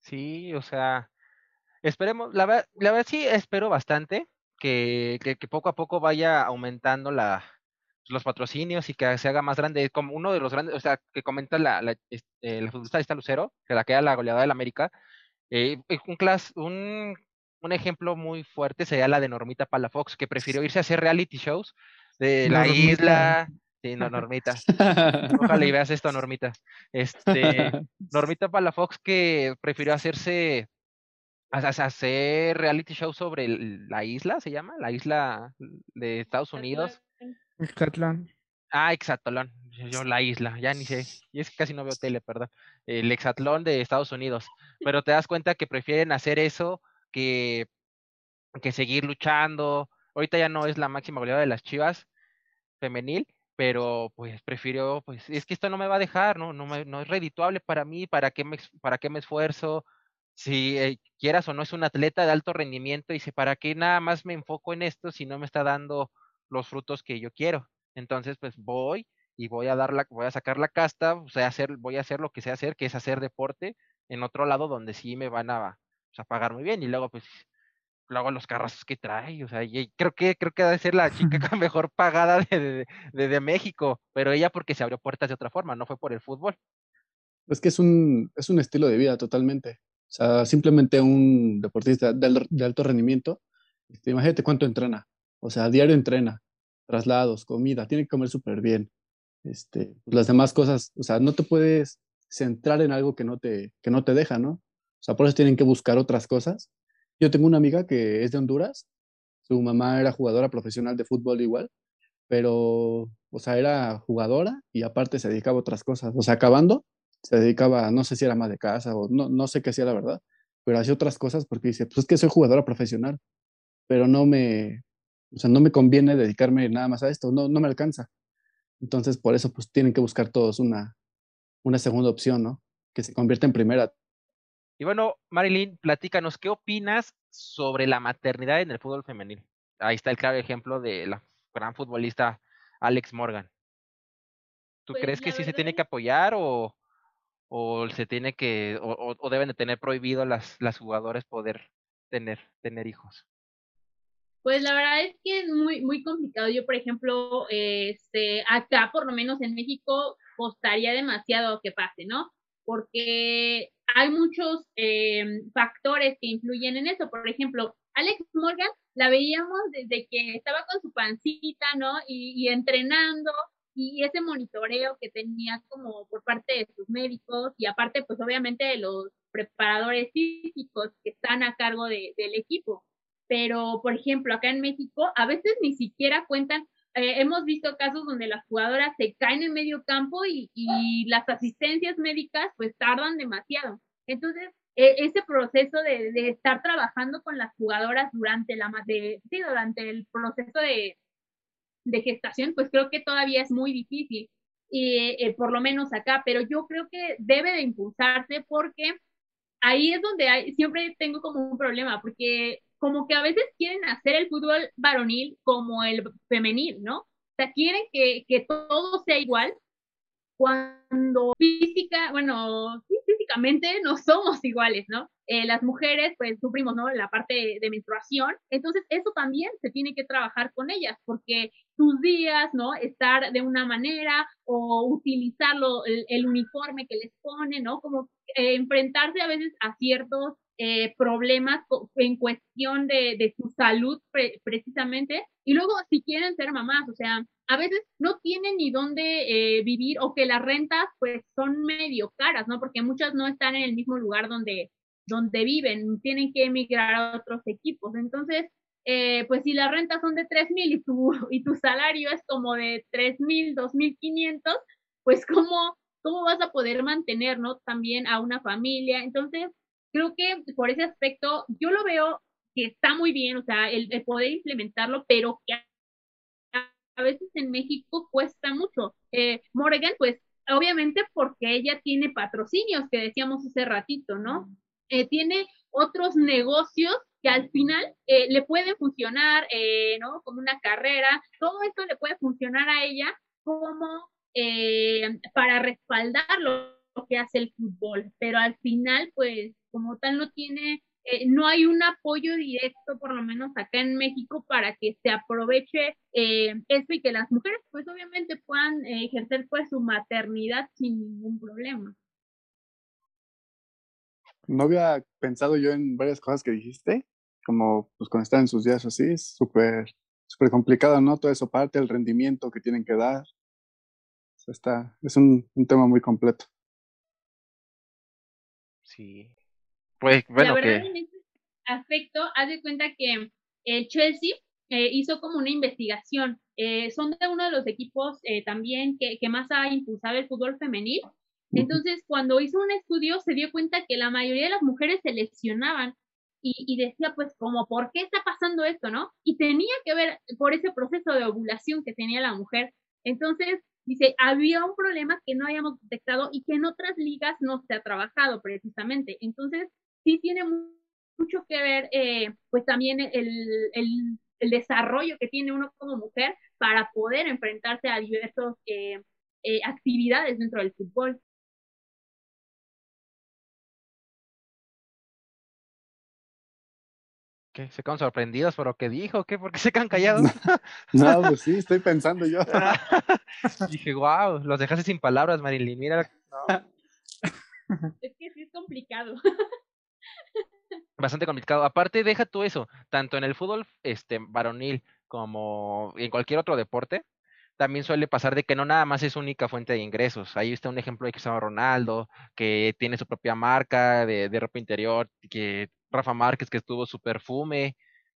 Sí, o sea, esperemos, la, verdad, la verdad sí espero bastante que, que, poco a poco vaya aumentando la, los patrocinios y que se haga más grande, como uno de los grandes, o sea, que comenta la, la, este, la futbolista Lucero, que la queda la goleada del América, eh, un, class, un, un ejemplo muy fuerte sería la de Normita Palafox, que prefirió irse a hacer reality shows de la isla, Sí, no, Normita. [laughs] Ojalá y veas esto, Normita. Este, [laughs] Normita Palafox que prefirió hacerse hacer reality show sobre la isla, ¿se llama? La isla de Estados Unidos. Exatlón. Ah, Exatlón. Yo, la isla, ya ni sé. Y es que casi no veo tele, perdón. El Exatlón de Estados Unidos. Pero te das cuenta que prefieren hacer eso que, que seguir luchando. Ahorita ya no es la máxima goleada de las Chivas femenil, pero pues prefiero, pues es que esto no me va a dejar, ¿no? No, me, no es redituable para mí, ¿para qué me, para qué me esfuerzo? si eh, quieras o no es un atleta de alto rendimiento, dice, ¿para qué nada más me enfoco en esto si no me está dando los frutos que yo quiero? Entonces, pues voy y voy a dar la, voy a sacar la casta, o sea, voy a hacer lo que sé hacer, que es hacer deporte en otro lado donde sí me van a, pagar muy bien y luego pues luego los carrazos que trae, o sea, y creo que creo que debe ser la chica [laughs] mejor pagada de, de, de, México, pero ella porque se abrió puertas de otra forma, no fue por el fútbol. Es que es un, es un estilo de vida totalmente. O sea, simplemente un deportista de, alto rendimiento, este, imagínate cuánto entrena. O sea, a diario entrena, traslados, comida, tiene que comer súper bien. Este, pues, las demás cosas, o sea, no te puedes centrar en algo que no, te, que no te deja, ¿no? Sea, por eso tienen que buscar otras cosas. Yo tengo una amiga que es de Honduras, su mamá era jugadora profesional de fútbol igual, pero, o sea, era jugadora y aparte se dedicaba a otras cosas. O sea, acabando, se dedicaba, no sé si era más de casa o no, no sé qué hacía la verdad, pero hacía otras cosas porque dice, pues es que soy jugadora profesional, pero no me, o sea, no me conviene dedicarme nada más a esto, no, no me alcanza. Entonces, por eso, pues tienen que buscar todos una, una segunda opción, ¿no? Que se convierta en primera. Y bueno, Marilyn, platícanos, ¿qué opinas sobre la maternidad en el fútbol femenil? Ahí está el claro ejemplo de la gran futbolista Alex Morgan. ¿Tú pues crees que sí se tiene que apoyar o, o se tiene que o, o, deben de tener prohibido las las jugadores poder tener tener hijos pues la verdad es que es muy muy complicado yo por ejemplo este acá por lo menos en México costaría demasiado que pase no porque hay muchos eh, factores que influyen en eso por ejemplo Alex Morgan la veíamos desde que estaba con su pancita no y, y entrenando y ese monitoreo que tenía como por parte de sus médicos y aparte pues obviamente de los preparadores físicos que están a cargo de, del equipo. Pero, por ejemplo, acá en México a veces ni siquiera cuentan, eh, hemos visto casos donde las jugadoras se caen en medio campo y, y las asistencias médicas pues tardan demasiado. Entonces, e, ese proceso de, estar trabajando con las jugadoras durante la de, sí, durante el proceso de, gestación, pues creo que todavía es muy difícil, y eh, por lo menos acá, pero yo creo que debe de impulsarse porque ahí es donde siempre tengo como un problema, porque como que a veces quieren hacer el fútbol varonil como el femenil, ¿no? O sea, quieren que, que todo sea igual, cuando física, bueno, físicamente no [laughs] somos iguales, ¿no? Eh, las mujeres pues sufrimos, ¿no? La parte de, menstruación, entonces eso también se tiene que trabajar con ellas, porque sus días, ¿no? Estar de una manera o utilizarlo, el, uniforme que les pone, ¿no? Como eh, enfrentarse a veces a ciertos eh, problemas en cuestión de, de su salud precisamente. Y luego, si quieren ser mamás, o sea, a veces no tienen ni dónde eh, vivir o que las rentas pues son medio caras, ¿no? Porque muchas no están en el mismo lugar donde, donde viven, tienen que emigrar a otros equipos. Entonces, eh, pues si las rentas son de tres mil y tu, [laughs] y tu salario es como de tres mil, dos mil quinientos, pues cómo, cómo vas a poder mantener, ¿no? También a una familia. Entonces, creo que por ese aspecto yo lo veo que está muy bien, o sea, el, poder implementarlo, pero que a, veces en México cuesta mucho. Eh, Morgan, pues obviamente porque ella tiene patrocinios, que decíamos hace ratito, ¿no? Eh, tiene otros negocios que al final eh, le pueden funcionar, eh, ¿no? Como una carrera, todo esto le puede funcionar a ella como eh, para respaldar lo que hace el fútbol, pero al final, pues como tal no tiene, eh, no hay un apoyo directo, por lo menos acá en México, para que se aproveche eh, eso y que las mujeres, pues obviamente puedan eh, ejercer pues su maternidad sin ningún problema. No había pensado yo en varias cosas que dijiste, como pues cuando están en sus días así, es súper súper complicado, ¿no? Todo eso parte, el rendimiento que tienen que dar. está, es un, un tema muy completo. Sí, pues, bueno, la verdad, en ese aspecto, haz de cuenta que el Chelsea eh, hizo como una investigación. Eh, son de uno de los equipos eh, también que, que, más ha impulsado el fútbol femenil. Entonces, cuando hizo un estudio, se dio cuenta que la mayoría de las mujeres se lesionaban y, y, decía, pues, como, ¿por qué está pasando esto, no? Y tenía que ver por ese proceso de ovulación que tenía la mujer. Entonces, dice, había un problema que no habíamos detectado y que en otras ligas no se ha trabajado precisamente. Entonces, sí tiene mucho que ver, eh, pues también el, el, el, desarrollo que tiene uno como mujer para poder enfrentarse a diversas eh, eh, actividades dentro del fútbol. ¿Qué? ¿Se quedan sorprendidos por lo que dijo? ¿Qué? ¿Por qué se quedan callados? [laughs] no, pues sí, estoy pensando yo. [laughs] Dije, wow, los dejaste sin palabras, Marilyn. Mira. [laughs] Es que sí es complicado bastante complicado. Aparte, deja tú eso, tanto en el fútbol este, varonil como en cualquier otro deporte, también suele pasar de que no nada más es única fuente de ingresos. Ahí está un ejemplo de Cristiano Ronaldo, que tiene su propia marca de, de ropa interior, que Rafa Márquez, que estuvo su perfume,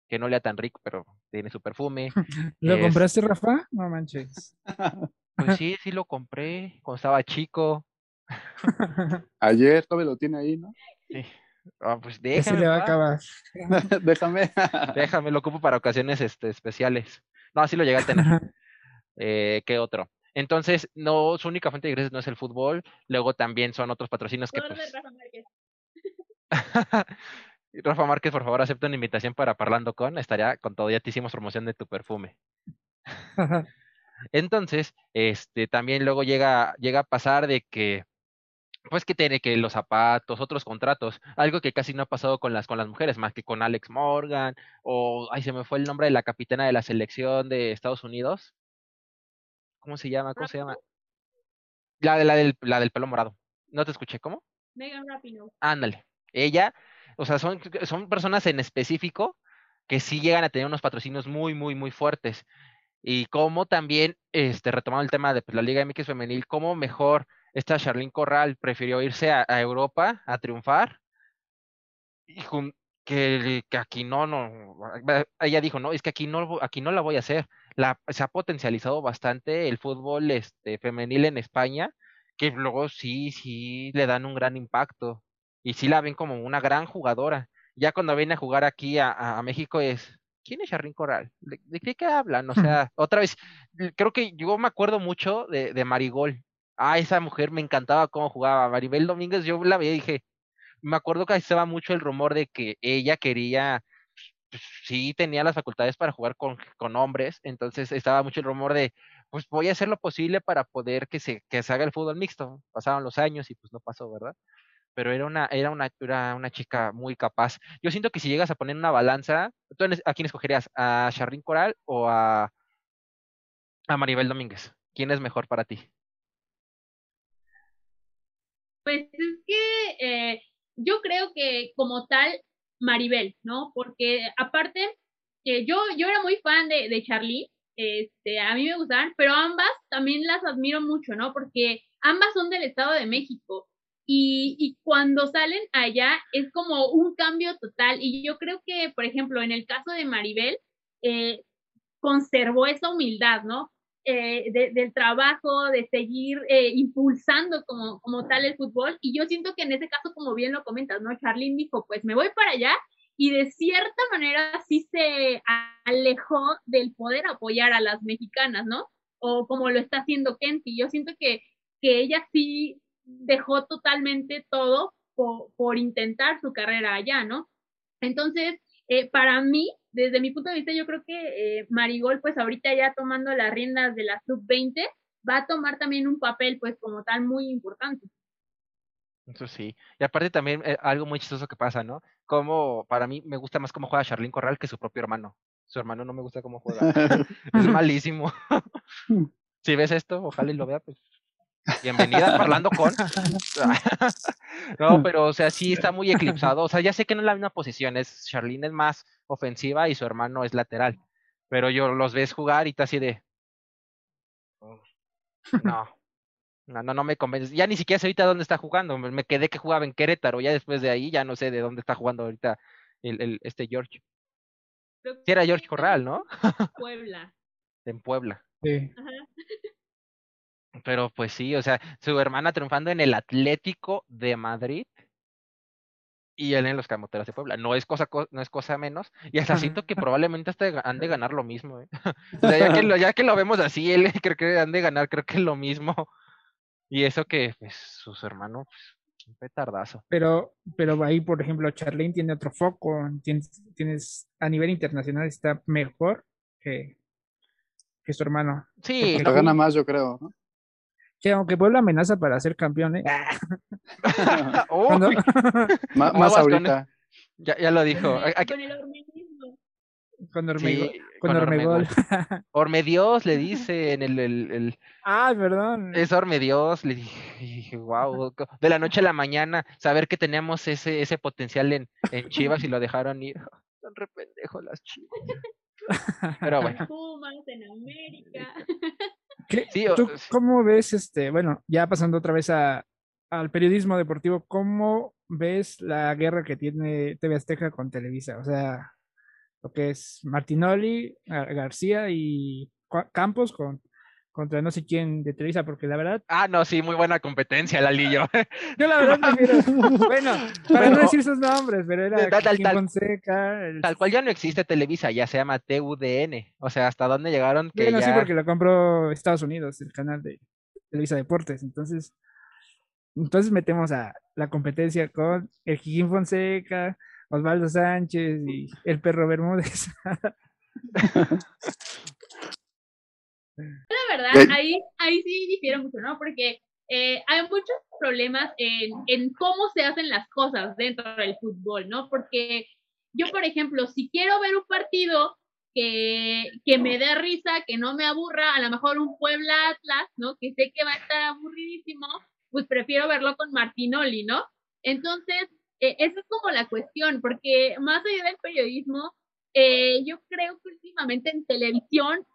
que no le da tan rico, pero tiene su perfume. [laughs] ¿Lo compraste, Rafa? No manches. Pues [laughs] sí, sí lo compré cuando estaba chico. [laughs] Ayer todavía lo tiene ahí, ¿no? Sí. Ah, pues déjame. le va a acabar. [laughs] déjame. [laughs] déjame, lo ocupo para ocasiones este, especiales. No, así lo llegué a tener. eh, ¿Qué otro? Entonces, no, su única fuente de ingresos no es el fútbol, luego también son otros patrocinios que pues... Rafa Márquez. [laughs] Rafa Márquez, por favor, acepta una invitación para Parlando con, estaría con todo, ya te hicimos promoción de tu perfume. Entonces, este, también luego llega, llega a pasar de que pues que tiene que los zapatos, otros contratos, algo que casi no ha pasado con las con las mujeres, más que con Alex Morgan o ay se me fue el nombre de la capitana de la selección de Estados Unidos. ¿Cómo se llama? ¿Cómo se llama? La de la del la del pelo morado. No te escuché, ¿cómo? Megan Rapinoe. Ándale. Ella, o sea, son son personas en específico que sí llegan a tener unos patrocinios muy muy muy fuertes. Y como también este retomando el tema de pues, la Liga MX femenil, cómo mejor esta Charlene Corral prefirió irse a, Europa a triunfar y que, que, aquí no, no, ella dijo, no, es que aquí no, aquí no la voy a hacer. La, se ha potencializado bastante el fútbol este, femenil en España, que luego sí, sí le dan un gran impacto y sí la ven como una gran jugadora. Ya cuando viene a jugar aquí a, a México es, ¿quién es Charlene Corral? ¿De, qué, hablan? O [laughs] sea, otra vez, creo que yo me acuerdo mucho de, de Marigol, ah, esa mujer me encantaba cómo jugaba. Maribel Domínguez, yo la veía y dije, me acuerdo que estaba mucho el rumor de que ella quería, pues, sí tenía las facultades para jugar con, con hombres, entonces estaba mucho el rumor de, pues voy a hacer lo posible para poder que se, que se haga el fútbol mixto. Pasaron los años y pues no pasó, ¿verdad? Pero era una, era una, era una chica muy capaz. Yo siento que si llegas a poner una balanza, ¿tú a quién escogerías? ¿A Charlene Coral o a, a Maribel Domínguez? ¿Quién es mejor para ti? Pues es que eh, yo creo que como tal, Maribel, ¿no? Porque aparte, eh, yo, yo era muy fan de, de Charlie, este, a mí me gustaban, pero ambas también las admiro mucho, ¿no? Porque ambas son del Estado de México. Y, y, cuando salen allá es como un cambio total. Y yo creo que, por ejemplo, en el caso de Maribel, eh, conservó esa humildad, ¿no? Eh, del trabajo, de seguir eh, impulsando como, como tal el fútbol. Y yo siento que en ese caso, como bien lo comentas, ¿no? Charlene dijo, pues me voy para allá y de cierta manera sí se alejó del poder apoyar a las mexicanas, ¿no? O como lo está haciendo Kenty. Yo siento que, que ella sí dejó totalmente todo por, por intentar su carrera allá, ¿no? Entonces, eh, para mí, desde mi punto de vista, yo creo que eh, Marigol, pues ahorita ya tomando las riendas de la sub-20, va a tomar también un papel, pues como tal, muy importante. Eso sí. Y aparte también eh, algo muy chistoso que pasa, ¿no? Como para mí me gusta más cómo juega Charlene Corral que su propio hermano. Su hermano no me gusta cómo juega. [laughs] es malísimo. [laughs] si ves esto, ojalá y lo vea, pues bienvenida hablando con. [laughs] no, pero o sea, sí está muy eclipsado. O sea, ya sé que no es la misma posición, es Charlene es más ofensiva y su hermano es lateral. Pero yo los ves jugar y está así de. No, no, no, no me convence. Ya ni siquiera sé ahorita dónde está jugando. Me, quedé que jugaba en Querétaro. Ya después de ahí ya no sé de dónde está jugando ahorita el, el este George. Sí era George Corral, ¿no? Puebla. [laughs] en Puebla. Sí. Pero pues sí, o sea, su hermana triunfando en el Atlético de Madrid y él en los Camoteros de Puebla. No es cosa, no es cosa menos. Y hasta siento que probablemente hasta han de ganar lo mismo. ¿eh? [laughs] O sea, ya, que lo, ya que lo vemos así, él [laughs] creo que han de ganar, creo que es lo mismo. Y eso que, pues, sus hermanos, pues, un petardazo. Pero, pero ahí, por ejemplo, Charlene tiene otro foco, tienes, tienes a nivel internacional está mejor que, que su hermano. Sí. Lo gana más, yo creo, ¿no? Que aunque Puebla amenaza para ser campeón, ¿eh? [laughs] [laughs] [laughs] más, ahorita. Ya, ya lo dijo. Aquí... Con, Ormegol. con, Ormegol. Ormedios le dice en el, el, el... Ah, perdón. Es Ormedios, le dije, wow, de la noche a la mañana, saber que teníamos ese, ese potencial en, en Chivas y lo dejaron ir. Son re pendejos las Chivas. Pero bueno. Pumas en América. ¿Tú cómo ves, este, bueno, ya pasando otra vez a, al periodismo deportivo, cómo ves la guerra que tiene TV Azteca con Televisa? O sea, lo que es Martinoli, García y Campos con contra no sé quién de Televisa, porque la verdad. Ah, no, sí, muy buena competencia, Lalillo. [laughs] Yo la verdad prefiero. [laughs] bueno, para no decir sus nombres, pero era tal, tal, Fonseca. Tal cual ya no existe Televisa, ya se llama TUDN. O sea, ¿hasta dónde llegaron? Que bueno, sí, porque lo compró Estados Unidos, el canal de Televisa Deportes. Entonces, entonces metemos a la competencia con el Jiquín Fonseca, Osvaldo Sánchez y el perro Bermúdez. [laughs] La verdad, ahí, ahí sí difiere mucho, ¿no? Porque eh, hay muchos problemas en, en cómo se hacen las cosas dentro del fútbol, ¿no? Porque yo, por ejemplo, si quiero ver un partido que, que me dé risa, que no me aburra, a lo mejor un Puebla Atlas, ¿no? Que sé que va a estar aburridísimo, pues prefiero verlo con Martinoli, ¿no? Entonces, eh, esa es como la cuestión, porque más allá del periodismo, eh, yo creo que últimamente en televisión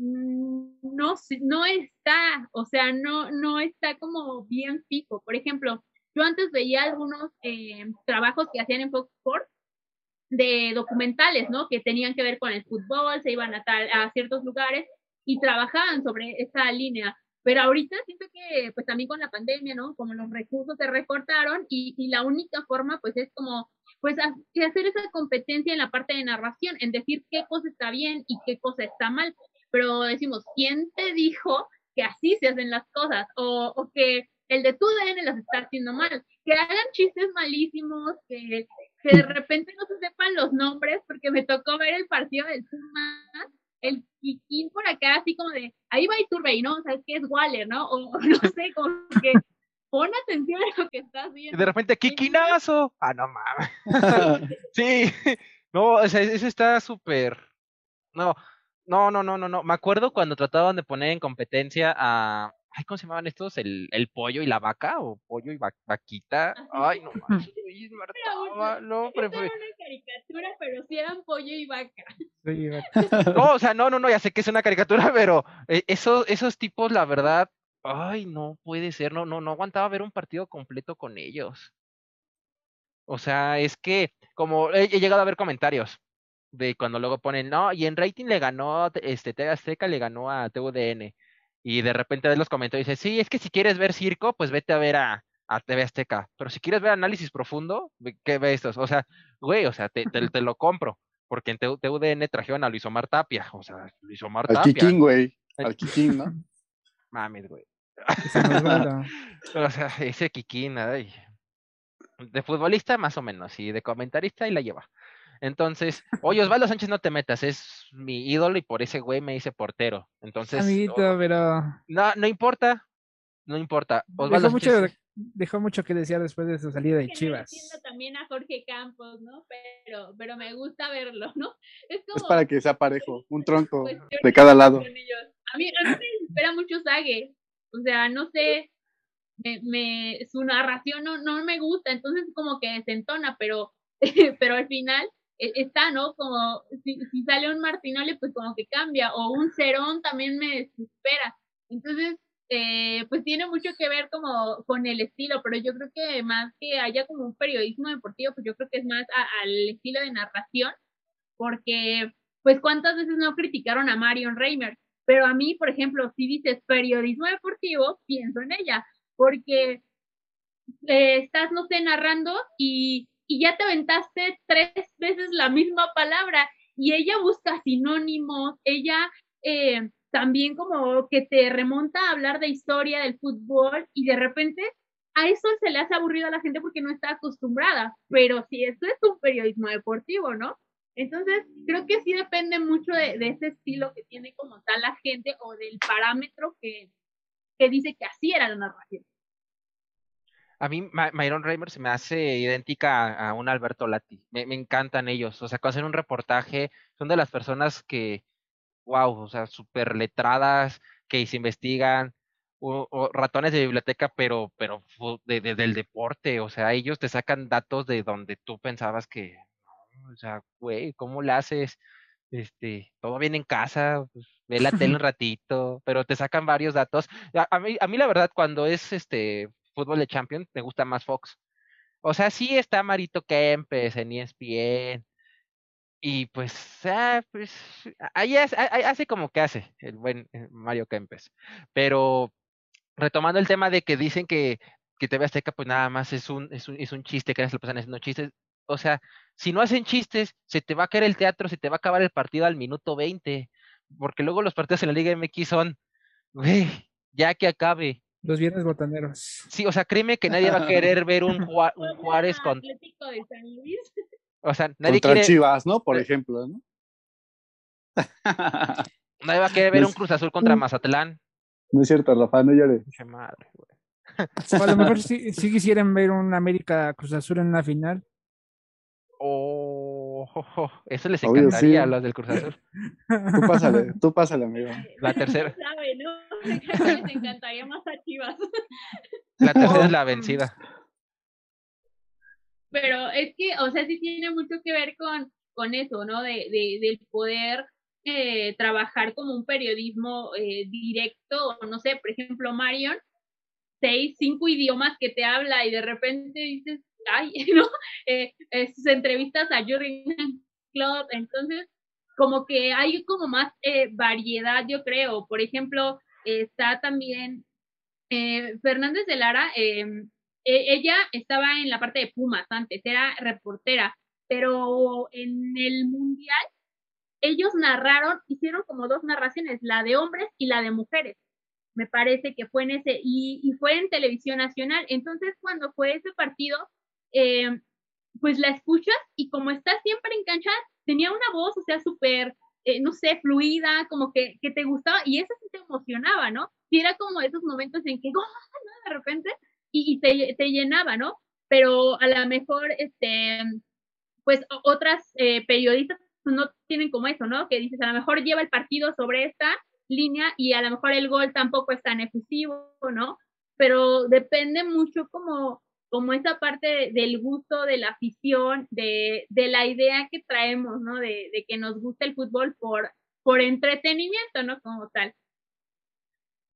no, no está, o sea, no, no está como bien fijo. Por ejemplo, yo antes veía algunos eh, trabajos que hacían en Fox Sports de documentales, ¿no? Que tenían que ver con el fútbol, se iban a, tal, a ciertos lugares y trabajaban sobre esa línea. Pero ahorita siento que, pues también con la pandemia, ¿no? Como los recursos se recortaron y, y la única forma, pues es como, pues hacer esa competencia en la parte de narración, en decir qué cosa está bien y qué cosa está mal pero decimos, ¿quién te dijo que así se hacen las cosas? O, o que el de tu DN las está haciendo mal, que hagan chistes malísimos, que, que de repente no se sepan los nombres, porque me tocó ver el partido del Pumas el Kikín por acá, así como de, ahí va Iturbey, ¿no? O sea, es que es Waller, ¿no? O [laughs] no sé, como que pon atención a lo que estás viendo. Y de repente, Kikinazo. Ah, no mames. [laughs] [laughs] sí, no, o sea, eso está súper. No, no, no, no, no, no. Me acuerdo cuando trataban de poner en competencia a. Ay, ¿cómo se llamaban estos? ¿El, el pollo y la vaca? ¿O pollo y vaquita? Ay, no mames. no, pero fue... una caricatura, pero sí eran pollo y vaca. [laughs] No, o sea, no, no, no, ya sé que es una caricatura, [laughs] pero eh, esos, esos tipos, la verdad, ay, no puede ser, no, no, no aguantaba ver un partido completo con ellos. O sea, es que, como he, llegado a ver comentarios de cuando luego ponen, no, y en rating le ganó, este, TV Azteca le ganó a TUDN. Y de repente ves los comentarios y dices, sí, es que si quieres ver circo, pues vete a ver a, a TV Azteca. Pero si quieres ver análisis profundo, ¿qué ve estos? O sea, güey, o sea, te, te, lo compro. Porque en TUDN trajeron a Luis Omar Tapia. O sea, Luis Omar Tapia. Al Kikín, güey. Al Kikín, ¿no? [laughs] Mames, güey. [laughs] o sea, ese Kikín, ay. De futbolista, más o menos, y de comentarista, y la lleva. Entonces, oye, Osvaldo Sánchez, no te metas, es mi ídolo y por ese güey me hice portero. Entonces. Amiguito, pero. No, no importa. No importa. Osvaldo dejó, mucho, dejó mucho que desear después de su salida de Chivas. Entiendo también a Jorge Campos, ¿no? Pero, pero me gusta verlo, ¿no? Es, como, es para que sea parejo, un tronco de cada lado. A mí, a mí me espera mucho Sague. O sea, no sé, me, me, su narración no, no me gusta, entonces como que desentona, pero, [laughs] pero al final está, ¿no? Como si, si sale un Martinoli, pues como que cambia, o un Cerón también me desespera. Entonces, eh, pues tiene mucho que ver como con el estilo, pero yo creo que más que haya como un periodismo deportivo, pues yo creo que es más al estilo de narración, porque pues cuántas veces no criticaron a Marion Reimer, pero a mí, por ejemplo, si dices periodismo deportivo, pienso en ella, porque eh, estás, no sé, narrando y, y ya te aventaste tres veces la misma palabra y ella busca sinónimos, ella eh, también como que te remonta a hablar de historia del fútbol y de repente a eso se le hace aburrido a la gente porque no está acostumbrada, pero si eso es un periodismo deportivo, ¿no? Entonces, creo que sí depende mucho de, ese estilo que tiene como tal la gente o del parámetro que, que dice que así era la narración. A mí, Myron Reimer se me hace idéntica a, un Alberto Lati. Me, encantan ellos. O sea, cuando hacen un reportaje, son de las personas que, wow, o sea, súper letradas, que se investigan, o, ratones de biblioteca, pero, pero de, del deporte. O sea, ellos te sacan datos de donde tú pensabas que o sea, güey, ¿cómo le haces? Este, todo bien en casa, pues, ve la tele un [laughs] ratito, pero te sacan varios datos. A, mí, a mí la verdad, cuando es este fútbol de Champions, me gusta más Fox. O sea, sí está Marito Kempes en ESPN. Y pues, ah, pues ahí, hace como que hace el buen eh, Mario Kempes. Pero retomando el tema de que dicen que, que TV Azteca, pues nada más es un, es un, es un chiste, que se lo pasan haciendo chistes o sea, si no hacen chistes, se te va a caer el teatro, se te va a acabar el partido al minuto 20, porque luego los partidos en la Liga MX son, güey, ya que acabe. Los viernes botaneros. Sí, o sea, créeme que nadie va a querer [laughs] ver un, Juárez con... Atlético de San Luis. O sea, nadie Contra Chivas, ¿no? Por ejemplo, ¿no? [laughs] nadie va a querer ver un Cruz Azul contra Mazatlán. No es cierto, Rafa, no llores. madre, güey. a lo mejor sí, sí, quisieran ver un América Cruz Azul en la final. Oh, eso les encantaría a los del Cruz Azul. Tú pásale, tú pásale, amigo. [laughs] La tercera. Sabe, ¿no? Les encantaría más a Chivas. La tercera es la [laughs] vencida. Pero es que, o sea, sí tiene mucho que ver con, con eso, ¿no? De, de, del poder eh, trabajar como un periodismo eh, directo, no sé, por ejemplo, Marion, seis, cinco idiomas que te habla y de repente dices, ay, [laughs] ¿no? Eh, eh, sus entrevistas a Jurgen Club, entonces como que hay como más eh, variedad, yo creo. Por ejemplo, está también Fernández de Lara, em, e, ella estaba en la parte de Pumas antes, era reportera, pero en el Mundial ellos narraron, hicieron como dos narraciones, la de hombres y la de mujeres me parece que fue en ese, y, y, fue en televisión nacional. Entonces, cuando fue ese partido, eh, pues la escuchas y como está siempre en cancha, tenía una voz, o sea, súper eh, no sé, fluida, como que, que te gustaba y eso sí te emocionaba, ¿no? Y era como esos momentos en que, ¡oh! De repente, y, y te, te, llenaba, ¿no? Pero a lo mejor, este, pues otras eh, periodistas no tienen como eso, ¿no? Que dices, a lo mejor lleva el partido sobre esta línea y a lo mejor el gol tampoco es tan efusivo, ¿no? Pero depende mucho como como esa parte del gusto, de la afición, de, de la idea que traemos, ¿no? De, de, que nos gusta el fútbol por, por entretenimiento, ¿no? Como tal.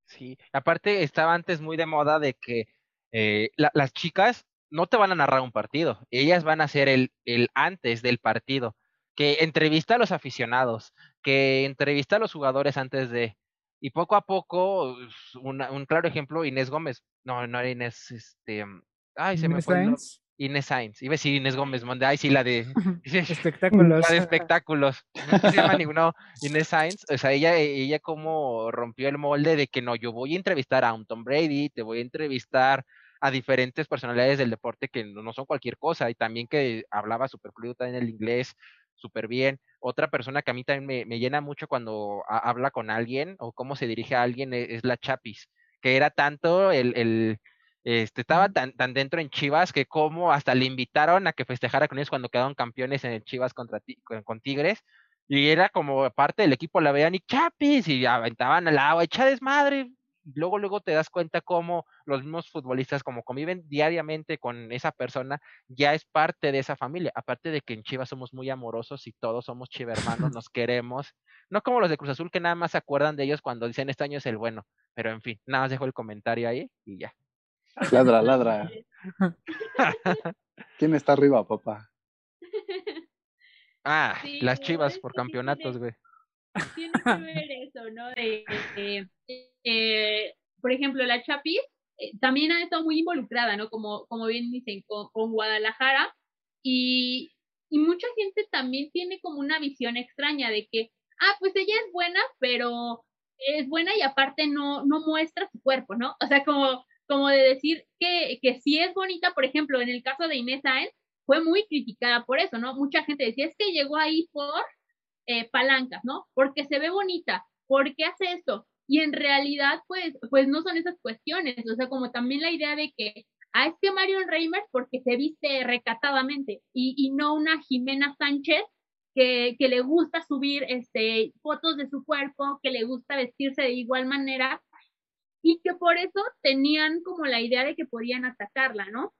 Sí, aparte estaba antes muy de moda de que eh, las chicas no te van a narrar un partido, ellas van a ser el, el antes del partido, que entrevista a los aficionados, que entrevista a los jugadores antes de, y poco a poco, un claro ejemplo, Inés Gómez, no, no era Inés, este, Ay, se me fue. Inés Sainz. Iba a decir Inés Gómez Monde. Ay, sí, la de. [laughs] [laughs] espectáculos. La de espectáculos. No se llama ninguno. Inés Sainz. O sea, ella, ella como rompió el molde de que no, yo voy a entrevistar a un Tom Brady, te voy a entrevistar a diferentes personalidades del deporte que no son cualquier cosa. Y también que hablaba súper fluido en el inglés, súper bien. Otra persona que a mí también me, me llena mucho cuando habla con alguien o cómo se dirige a alguien e, es, la Chapis. Que era tanto el, el este, estaba tan, tan dentro en Chivas que como hasta le invitaron a que festejara con ellos cuando quedaron campeones en el Chivas contra con, Tigres. Y era como parte del equipo, la veían y Chapis, y aventaban al agua, echa desmadre. Luego, luego te das cuenta cómo los mismos futbolistas, como conviven diariamente con esa persona, ya es parte de esa familia. Aparte de que en Chivas somos muy amorosos y todos somos chivermanos, nos queremos. No como los de Cruz Azul que nada más se acuerdan de ellos cuando dicen este año es el bueno. Pero en fin, nada más dejo el comentario ahí y ya. Ladra, ladra. [laughs] ¿Quién está arriba, papá? [laughs] Ah, las chivas por campeonatos, güey. Tiene que ver eso, ¿no? De, eh, por ejemplo, la Chapis eh, también ha estado muy involucrada, ¿no? Como, como bien dicen, con, con Guadalajara. Y, y mucha gente también tiene como una visión extraña de que, ah, pues ella es buena, pero es buena y aparte no, no muestra su cuerpo, ¿no? O sea, como como de decir que, que sí es bonita, por ejemplo, en el caso de Inés Sáenz, fue muy criticada por eso, ¿no? Mucha gente decía, es que llegó ahí por eh, palancas, ¿no? Porque se ve bonita, ¿por qué hace esto? Y en realidad, pues, pues no son esas cuestiones, o sea, como también la idea de que, ah, es que Marion Reimers porque se viste recatadamente y, y no una Jimena Sánchez que, que le gusta subir este, fotos de su cuerpo, que le gusta vestirse de igual manera y que por eso tenían como la idea de que podían atacarla, ¿no?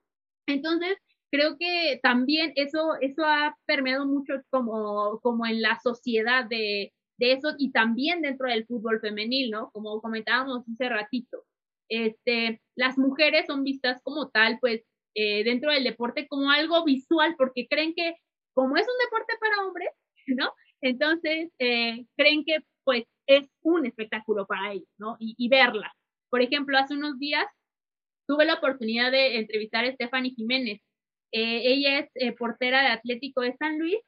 Entonces, creo que también eso, eso ha permeado mucho como, como en la sociedad de, de eso y también dentro del fútbol femenil, ¿no? Como comentábamos hace ratito. Este, las mujeres son vistas como tal, pues, eh, dentro del deporte como algo visual, porque creen que como es un deporte para hombres, ¿no? Entonces, eh, creen que, pues, es un espectáculo para ellos, ¿no? Y, y verlas. Por ejemplo, hace unos días tuve la oportunidad de entrevistar a Stephanie Jiménez. Eh, ella es eh, portera de Atlético de San Luis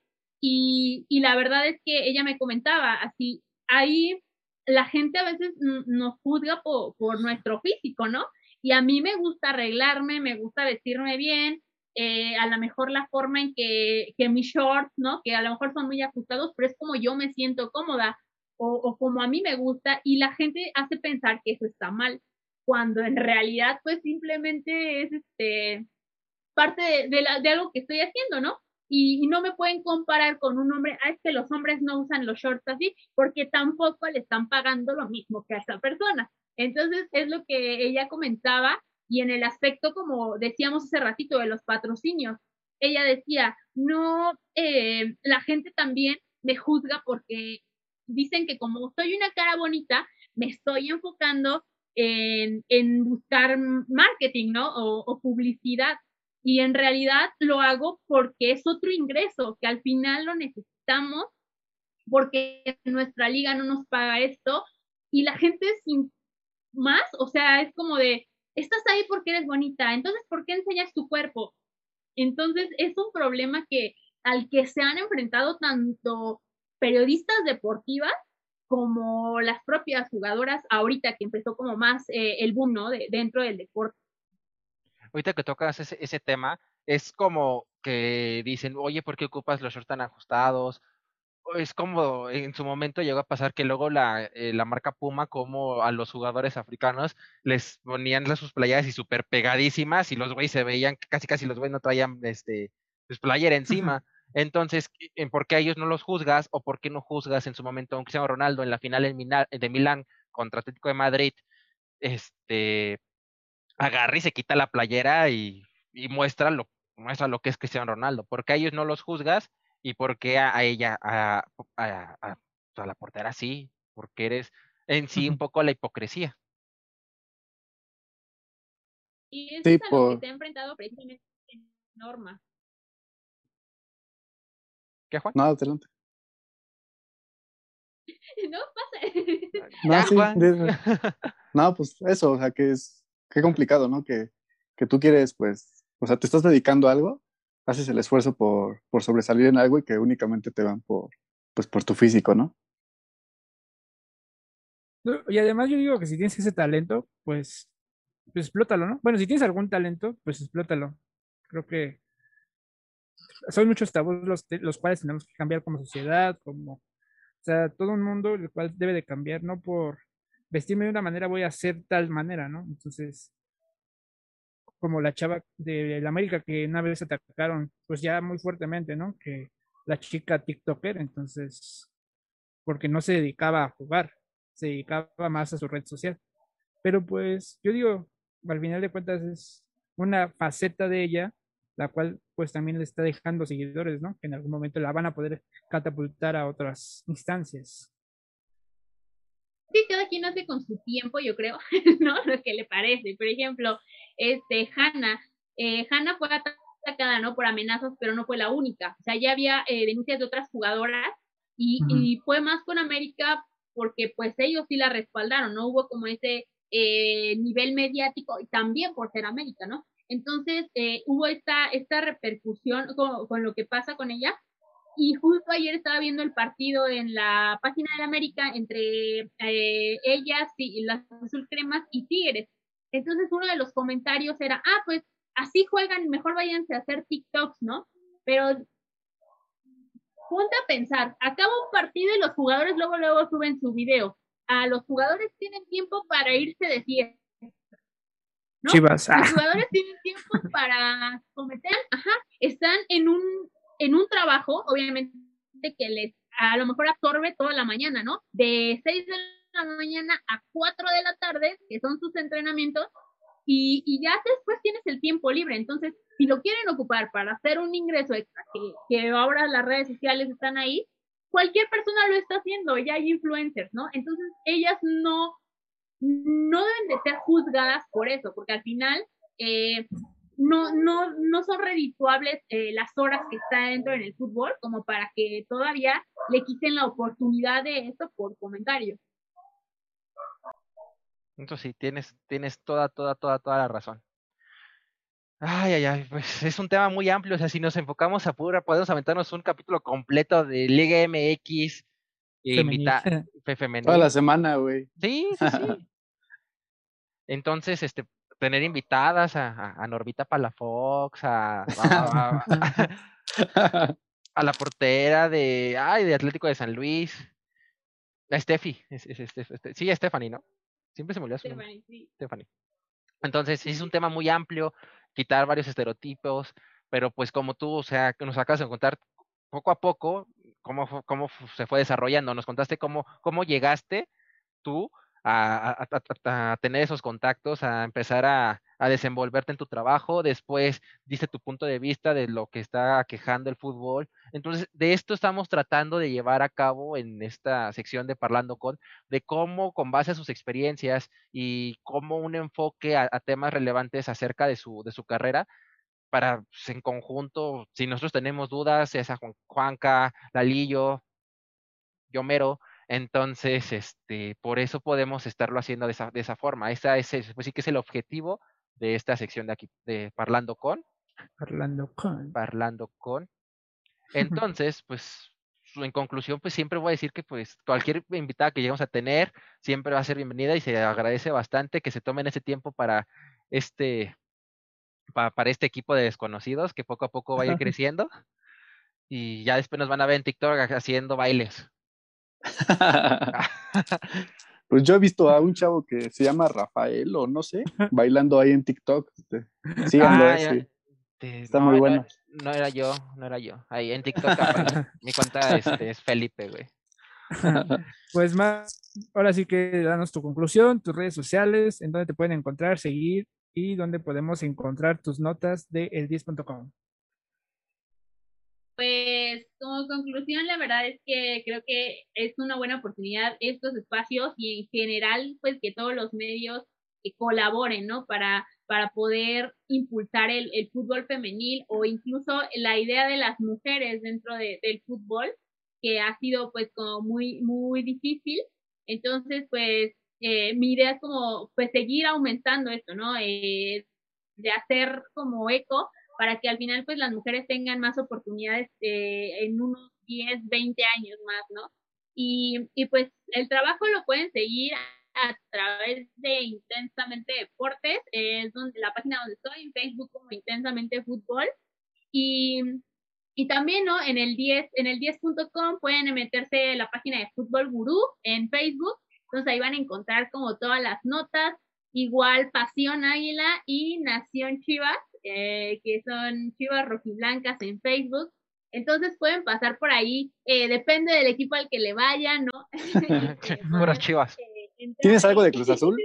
y, la verdad es que ella me comentaba así, ahí la gente a veces nos juzga por, por, nuestro físico, ¿no? Y a mí me gusta arreglarme, me gusta vestirme bien, eh, a lo mejor la forma en que, que mis shorts, ¿no? Que a lo mejor son muy ajustados, pero es como yo me siento cómoda o, como a mí me gusta y la gente hace pensar que eso está mal, cuando en realidad pues simplemente es este parte de, la, de algo que estoy haciendo, ¿no? Y, no me pueden comparar con un hombre, ah, es que los hombres no usan los shorts así, porque tampoco le están pagando lo mismo que a esa persona. Entonces es lo que ella comentaba y en el aspecto, como decíamos hace ratito, de los patrocinios, ella decía, no, eh, la gente también me juzga porque dicen que como soy una cara bonita, me estoy enfocando en, en buscar marketing, ¿no? O, publicidad. Y en realidad lo hago porque es otro ingreso que al final lo necesitamos porque nuestra liga no nos paga esto y la gente sin más, o sea, es como de, estás ahí porque eres bonita, entonces, ¿por qué enseñas tu cuerpo? Entonces, es un problema que al que se han enfrentado tanto periodistas deportivas como las propias jugadoras ahorita que empezó como más eh, el boom, ¿no? De, dentro del deporte. Ahorita que tocas ese, ese tema, es como que dicen, oye, ¿por qué ocupas los shorts tan ajustados? es como en su momento llegó a pasar que luego la, eh, la marca Puma, como a los jugadores africanos les ponían las sus playeras y súper pegadísimas y los güeyes se veían, casi casi los güeyes no traían este, pues playera encima. Entonces, ¿por qué a ellos no los juzgas o por qué no juzgas en su momento a un Cristiano Ronaldo en la final de Milán contra Atlético de Madrid? Este, agarra y se quita la playera y, y muestra, lo, muestra lo que es Cristiano Ronaldo. ¿Por qué a ellos no los juzgas y por qué a, ella, a, a, a, la portera sí? Porque eres en sí un [laughs] poco la hipocresía. Y eso es algo que se ha enfrentado precisamente en Norma. ¿Qué, Juan? No, adelante. [laughs] no, pasa. No, sí, [laughs] no, pues eso, o sea, que es qué complicado, ¿no? Que, que tú quieres, pues, o sea, te estás dedicando a algo, haces el esfuerzo por, por sobresalir en algo y que únicamente te van por, pues, por tu físico, ¿no? Y además yo digo que si tienes ese talento, pues, pues explótalo, ¿no? Bueno, si tienes algún talento, pues explótalo. Creo que son muchos tabús los, los cuales tenemos que cambiar como sociedad, como, o sea, todo un mundo el cual debe de cambiar, no por vestirme de una manera voy a hacer tal manera, ¿no? Entonces, como la chava de la América que una vez atacaron, pues ya muy fuertemente, ¿no? Que la chica TikToker, entonces, porque no se dedicaba a jugar, se dedicaba más a su red social. Pero pues, yo digo, al final de cuentas es una faceta de ella la cual pues también le está dejando seguidores, ¿no? Que en algún momento la van a poder catapultar a otras instancias. Sí, cada quien hace con su tiempo, yo creo, [laughs] ¿no? Lo que le parece. Por ejemplo, este, Hannah, eh, Hannah fue atacada, ¿no? Por amenazas, pero no fue la única. O sea, ya había eh, denuncias de otras jugadoras y, y, fue más con América porque pues ellos sí la respaldaron, ¿no? Hubo como ese eh, nivel mediático y también por ser América, ¿no? Entonces, eh, hubo esta, esta repercusión con, lo que pasa con ella. Y justo ayer estaba viendo el partido en la página de América entre eh, ellas y las azul cremas y Tigres. Entonces uno de los comentarios era, ah, pues así juegan, mejor váyanse a hacer TikToks, ¿no? Pero ponte a pensar, acaba un partido y los jugadores luego luego suben su video. A los jugadores tienen tiempo para irse de fiesta los ah. jugadores tienen tiempo para cometer, ajá, están en un, en un trabajo, obviamente, que les a lo mejor absorbe toda la mañana, ¿no? De 6 de la mañana a 4 de la tarde, que son sus entrenamientos, y, y ya después tienes el tiempo libre. Entonces, si lo quieren ocupar para hacer un ingreso extra, que, que ahora las redes sociales están ahí, cualquier persona lo está haciendo, ya hay influencers, ¿no? Entonces, ellas no, no deben de ser juzgadas por eso, porque al final eh, no, no, no son redituables eh, las horas que está dentro en el fútbol como para que todavía le quiten la oportunidad de esto por comentario. Entonces sí, tienes, tienes toda, toda, toda, toda la razón. Ay, ay, ay, pues es un tema muy amplio, o sea, si nos enfocamos a pura, podemos aventarnos un capítulo completo de Liga MX, Femenil. Toda la semana, güey. Sí, sí, sí. [laughs] Entonces, este, tener invitadas a, a, Normita Palafox, a, a, a, la portera de, ay, de Atlético de San Luis, a Steffi, es, es, es, sí, a Stephanie, ¿no? Siempre se me olvida su Stephanie, sí. Stephanie. Entonces, es un tema muy amplio, quitar varios estereotipos, pero pues como tú, o sea, que nos acabas de contar poco a poco, cómo, cómo se fue desarrollando. Nos contaste cómo, cómo llegaste tú a, tener esos contactos, a empezar a, desenvolverte en tu trabajo. Después diste tu punto de vista de lo que está quejando el fútbol. Entonces, de esto estamos tratando de llevar a cabo en esta sección de Parlando con, de cómo con base a sus experiencias y cómo un enfoque a, temas relevantes acerca de su, de su carrera, para pues, en conjunto, si nosotros tenemos dudas, esa Juan, Juanca, Lalillo, Yomero, entonces, este, por eso podemos estarlo haciendo de esa, de esa forma. Esa es, pues sí que es el objetivo de esta sección de aquí, de Parlando con. Parlando con. Parlando con. Entonces, pues, en conclusión, pues siempre voy a decir que pues cualquier invitada que lleguemos a tener siempre va a ser bienvenida y se agradece bastante que se tomen ese tiempo para este para este equipo de desconocidos que poco a poco vaya creciendo. Y ya después nos van a ver en TikTok haciendo bailes. [laughs] [laughs] Pues yo he visto a un chavo que se llama Rafael o no sé, [laughs] bailando ahí en TikTok. Este, síganlo, Ah, eh, sí. Está no, muy no- bueno. No, era yo, no era yo. Ahí en TikTok, mi cuenta este, es Felipe, güey. Pues más, ahora sí que danos tu conclusión, tus redes sociales, en dónde te pueden encontrar, seguir y dónde podemos encontrar tus notas de el10.com. Pues como conclusión, la verdad es que creo que es una buena oportunidad estos espacios y en general, pues que todos los medios colaboren, ¿no? Para, para poder impulsar el, el fútbol femenil o incluso la idea de las mujeres dentro de- del fútbol, que ha sido pues como muy, muy difícil. Entonces, pues eh, mi idea es como pues seguir aumentando esto, ¿no? Eh, de hacer como eco para que al final pues las mujeres tengan más oportunidades eh, en unos 10, 20 años más, ¿no? Y, y pues el trabajo lo pueden seguir a través de Intensamente Deportes, es donde la página donde estoy, en Facebook como Intensamente Fútbol. Y, y también, ¿no? En el 10, en el 10.com pueden meterse la página de Fútbol Gurú en Facebook, entonces ahí van a encontrar como todas las notas, igual Pasión Águila y Nación Chivas, eh, que son Chivas Rojiblancas en Facebook. Entonces pueden pasar por ahí, eh, depende del equipo al que le vayan, ¿no? [laughs] [laughs] Puras chivas. eh, ¿Tienes algo de [laughs] Cruz Azul?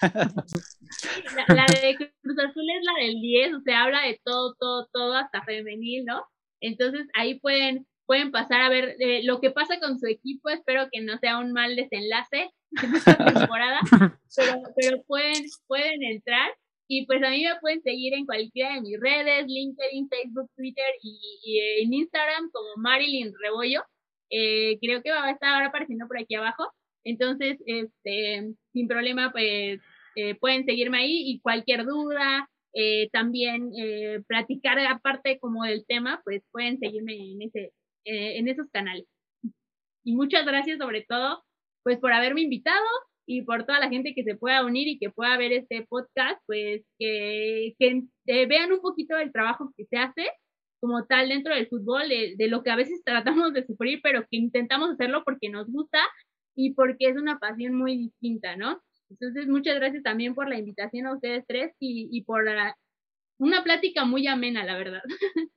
La, la de Cruz Azul es la del 10, o sea, habla de todo, todo, todo, hasta femenil, ¿no? Entonces ahí pueden, pueden pasar a ver eh, lo que pasa con su equipo, espero que no sea un mal desenlace [laughs] en esta temporada, [laughs] pero, pero pueden, pueden entrar y pues a mí me pueden seguir en cualquiera de mis redes, LinkedIn, Facebook, Twitter y, y en Instagram como Marilyn Rebollo. Eh, creo que va a estar ahora apareciendo por aquí abajo. Entonces, este, sin problema, pues eh, pueden seguirme ahí y cualquier duda, eh, también eh, platicar aparte como del tema, pues pueden seguirme en ese, eh, en esos canales. Y muchas gracias sobre todo, pues por haberme invitado y por toda la gente que se pueda unir y que pueda ver este podcast, pues que, que vean un poquito del trabajo que se hace como tal dentro del fútbol, de, de lo que a veces [laughs] tratamos de sufrir, pero que intentamos hacerlo porque nos gusta y porque es una pasión muy distinta, ¿no? Entonces, muchas gracias también por la invitación a ustedes tres y, y por la- una plática muy amena, la verdad. [laughs]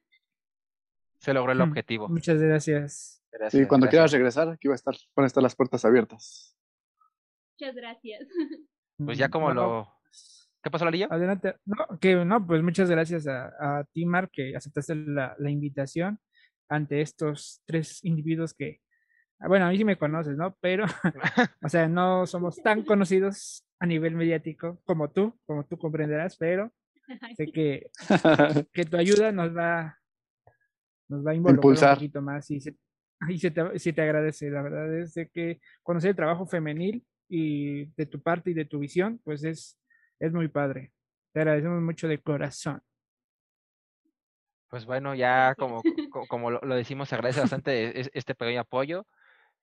Se logró el Mm, objetivo. Muchas gracias. Gracias, Sí, cuando quieras regresar, aquí va a estar, van a estar las puertas abiertas. Muchas gracias. Pues ya Mm, como no, lo... ¿Qué pasó, Larillo? Adelante. No, que no, pues muchas gracias a, a ti, Mar, que aceptaste la, la invitación ante estos tres individuos que, bueno, a mí sí me conoces, ¿no? Pero, [laughs] o sea, no somos tan [laughs] conocidos a nivel mediático como tú, como tú comprenderás, pero [laughs] sé que, que tu ayuda nos va, nos va a involucrar Impulsar. un poquito más y se, y se te, se te agradece. La verdad es de que conocer el trabajo femenil y de tu parte y de tu visión, pues es, es muy padre. Te agradecemos mucho de corazón. Pues bueno, ya como, co- como lo, lo decimos, se agradece bastante es- este pequeño apoyo.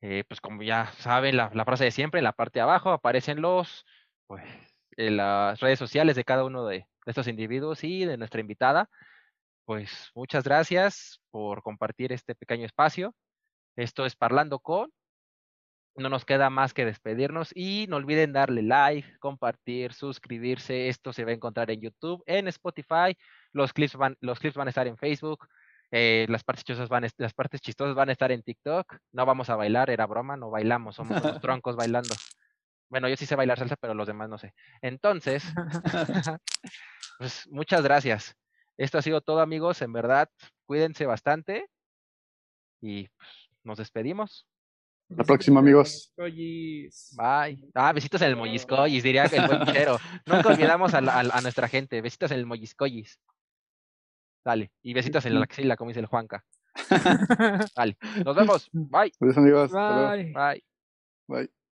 Eh, pues como ya saben, la, la frase de siempre, en la parte de abajo aparecen los, pues, en las redes sociales de cada uno de, de estos individuos y de nuestra invitada. Pues muchas gracias por compartir este pequeño espacio. Esto es Parlando con. No nos queda más que despedirnos y no olviden darle like, compartir, suscribirse. Esto se va a encontrar en YouTube, en Spotify. Los clips van, los clips van a estar en Facebook. eh, las partes chistosas van, las partes chistosas van a estar en TikTok. No vamos a bailar, era broma, no bailamos, somos unos [laughs] troncos bailando. Bueno, yo sí sé bailar salsa, pero los demás no sé. Entonces, [laughs] pues muchas gracias. Esto ha sido todo, amigos. En verdad, cuídense bastante y pues, nos despedimos. La próxima, amigos. Bye. Ah, besitos en el molliscoyis, diría el buen chero. Nunca [laughs] olvidamos a, la- nuestra gente. Besitos en el molliscoyis. Dale. Y besitos en la axila, como dice el Juanca. [laughs] Dale. Nos vemos. Bye. Adiós, amigos. Bye. Bye. Bye.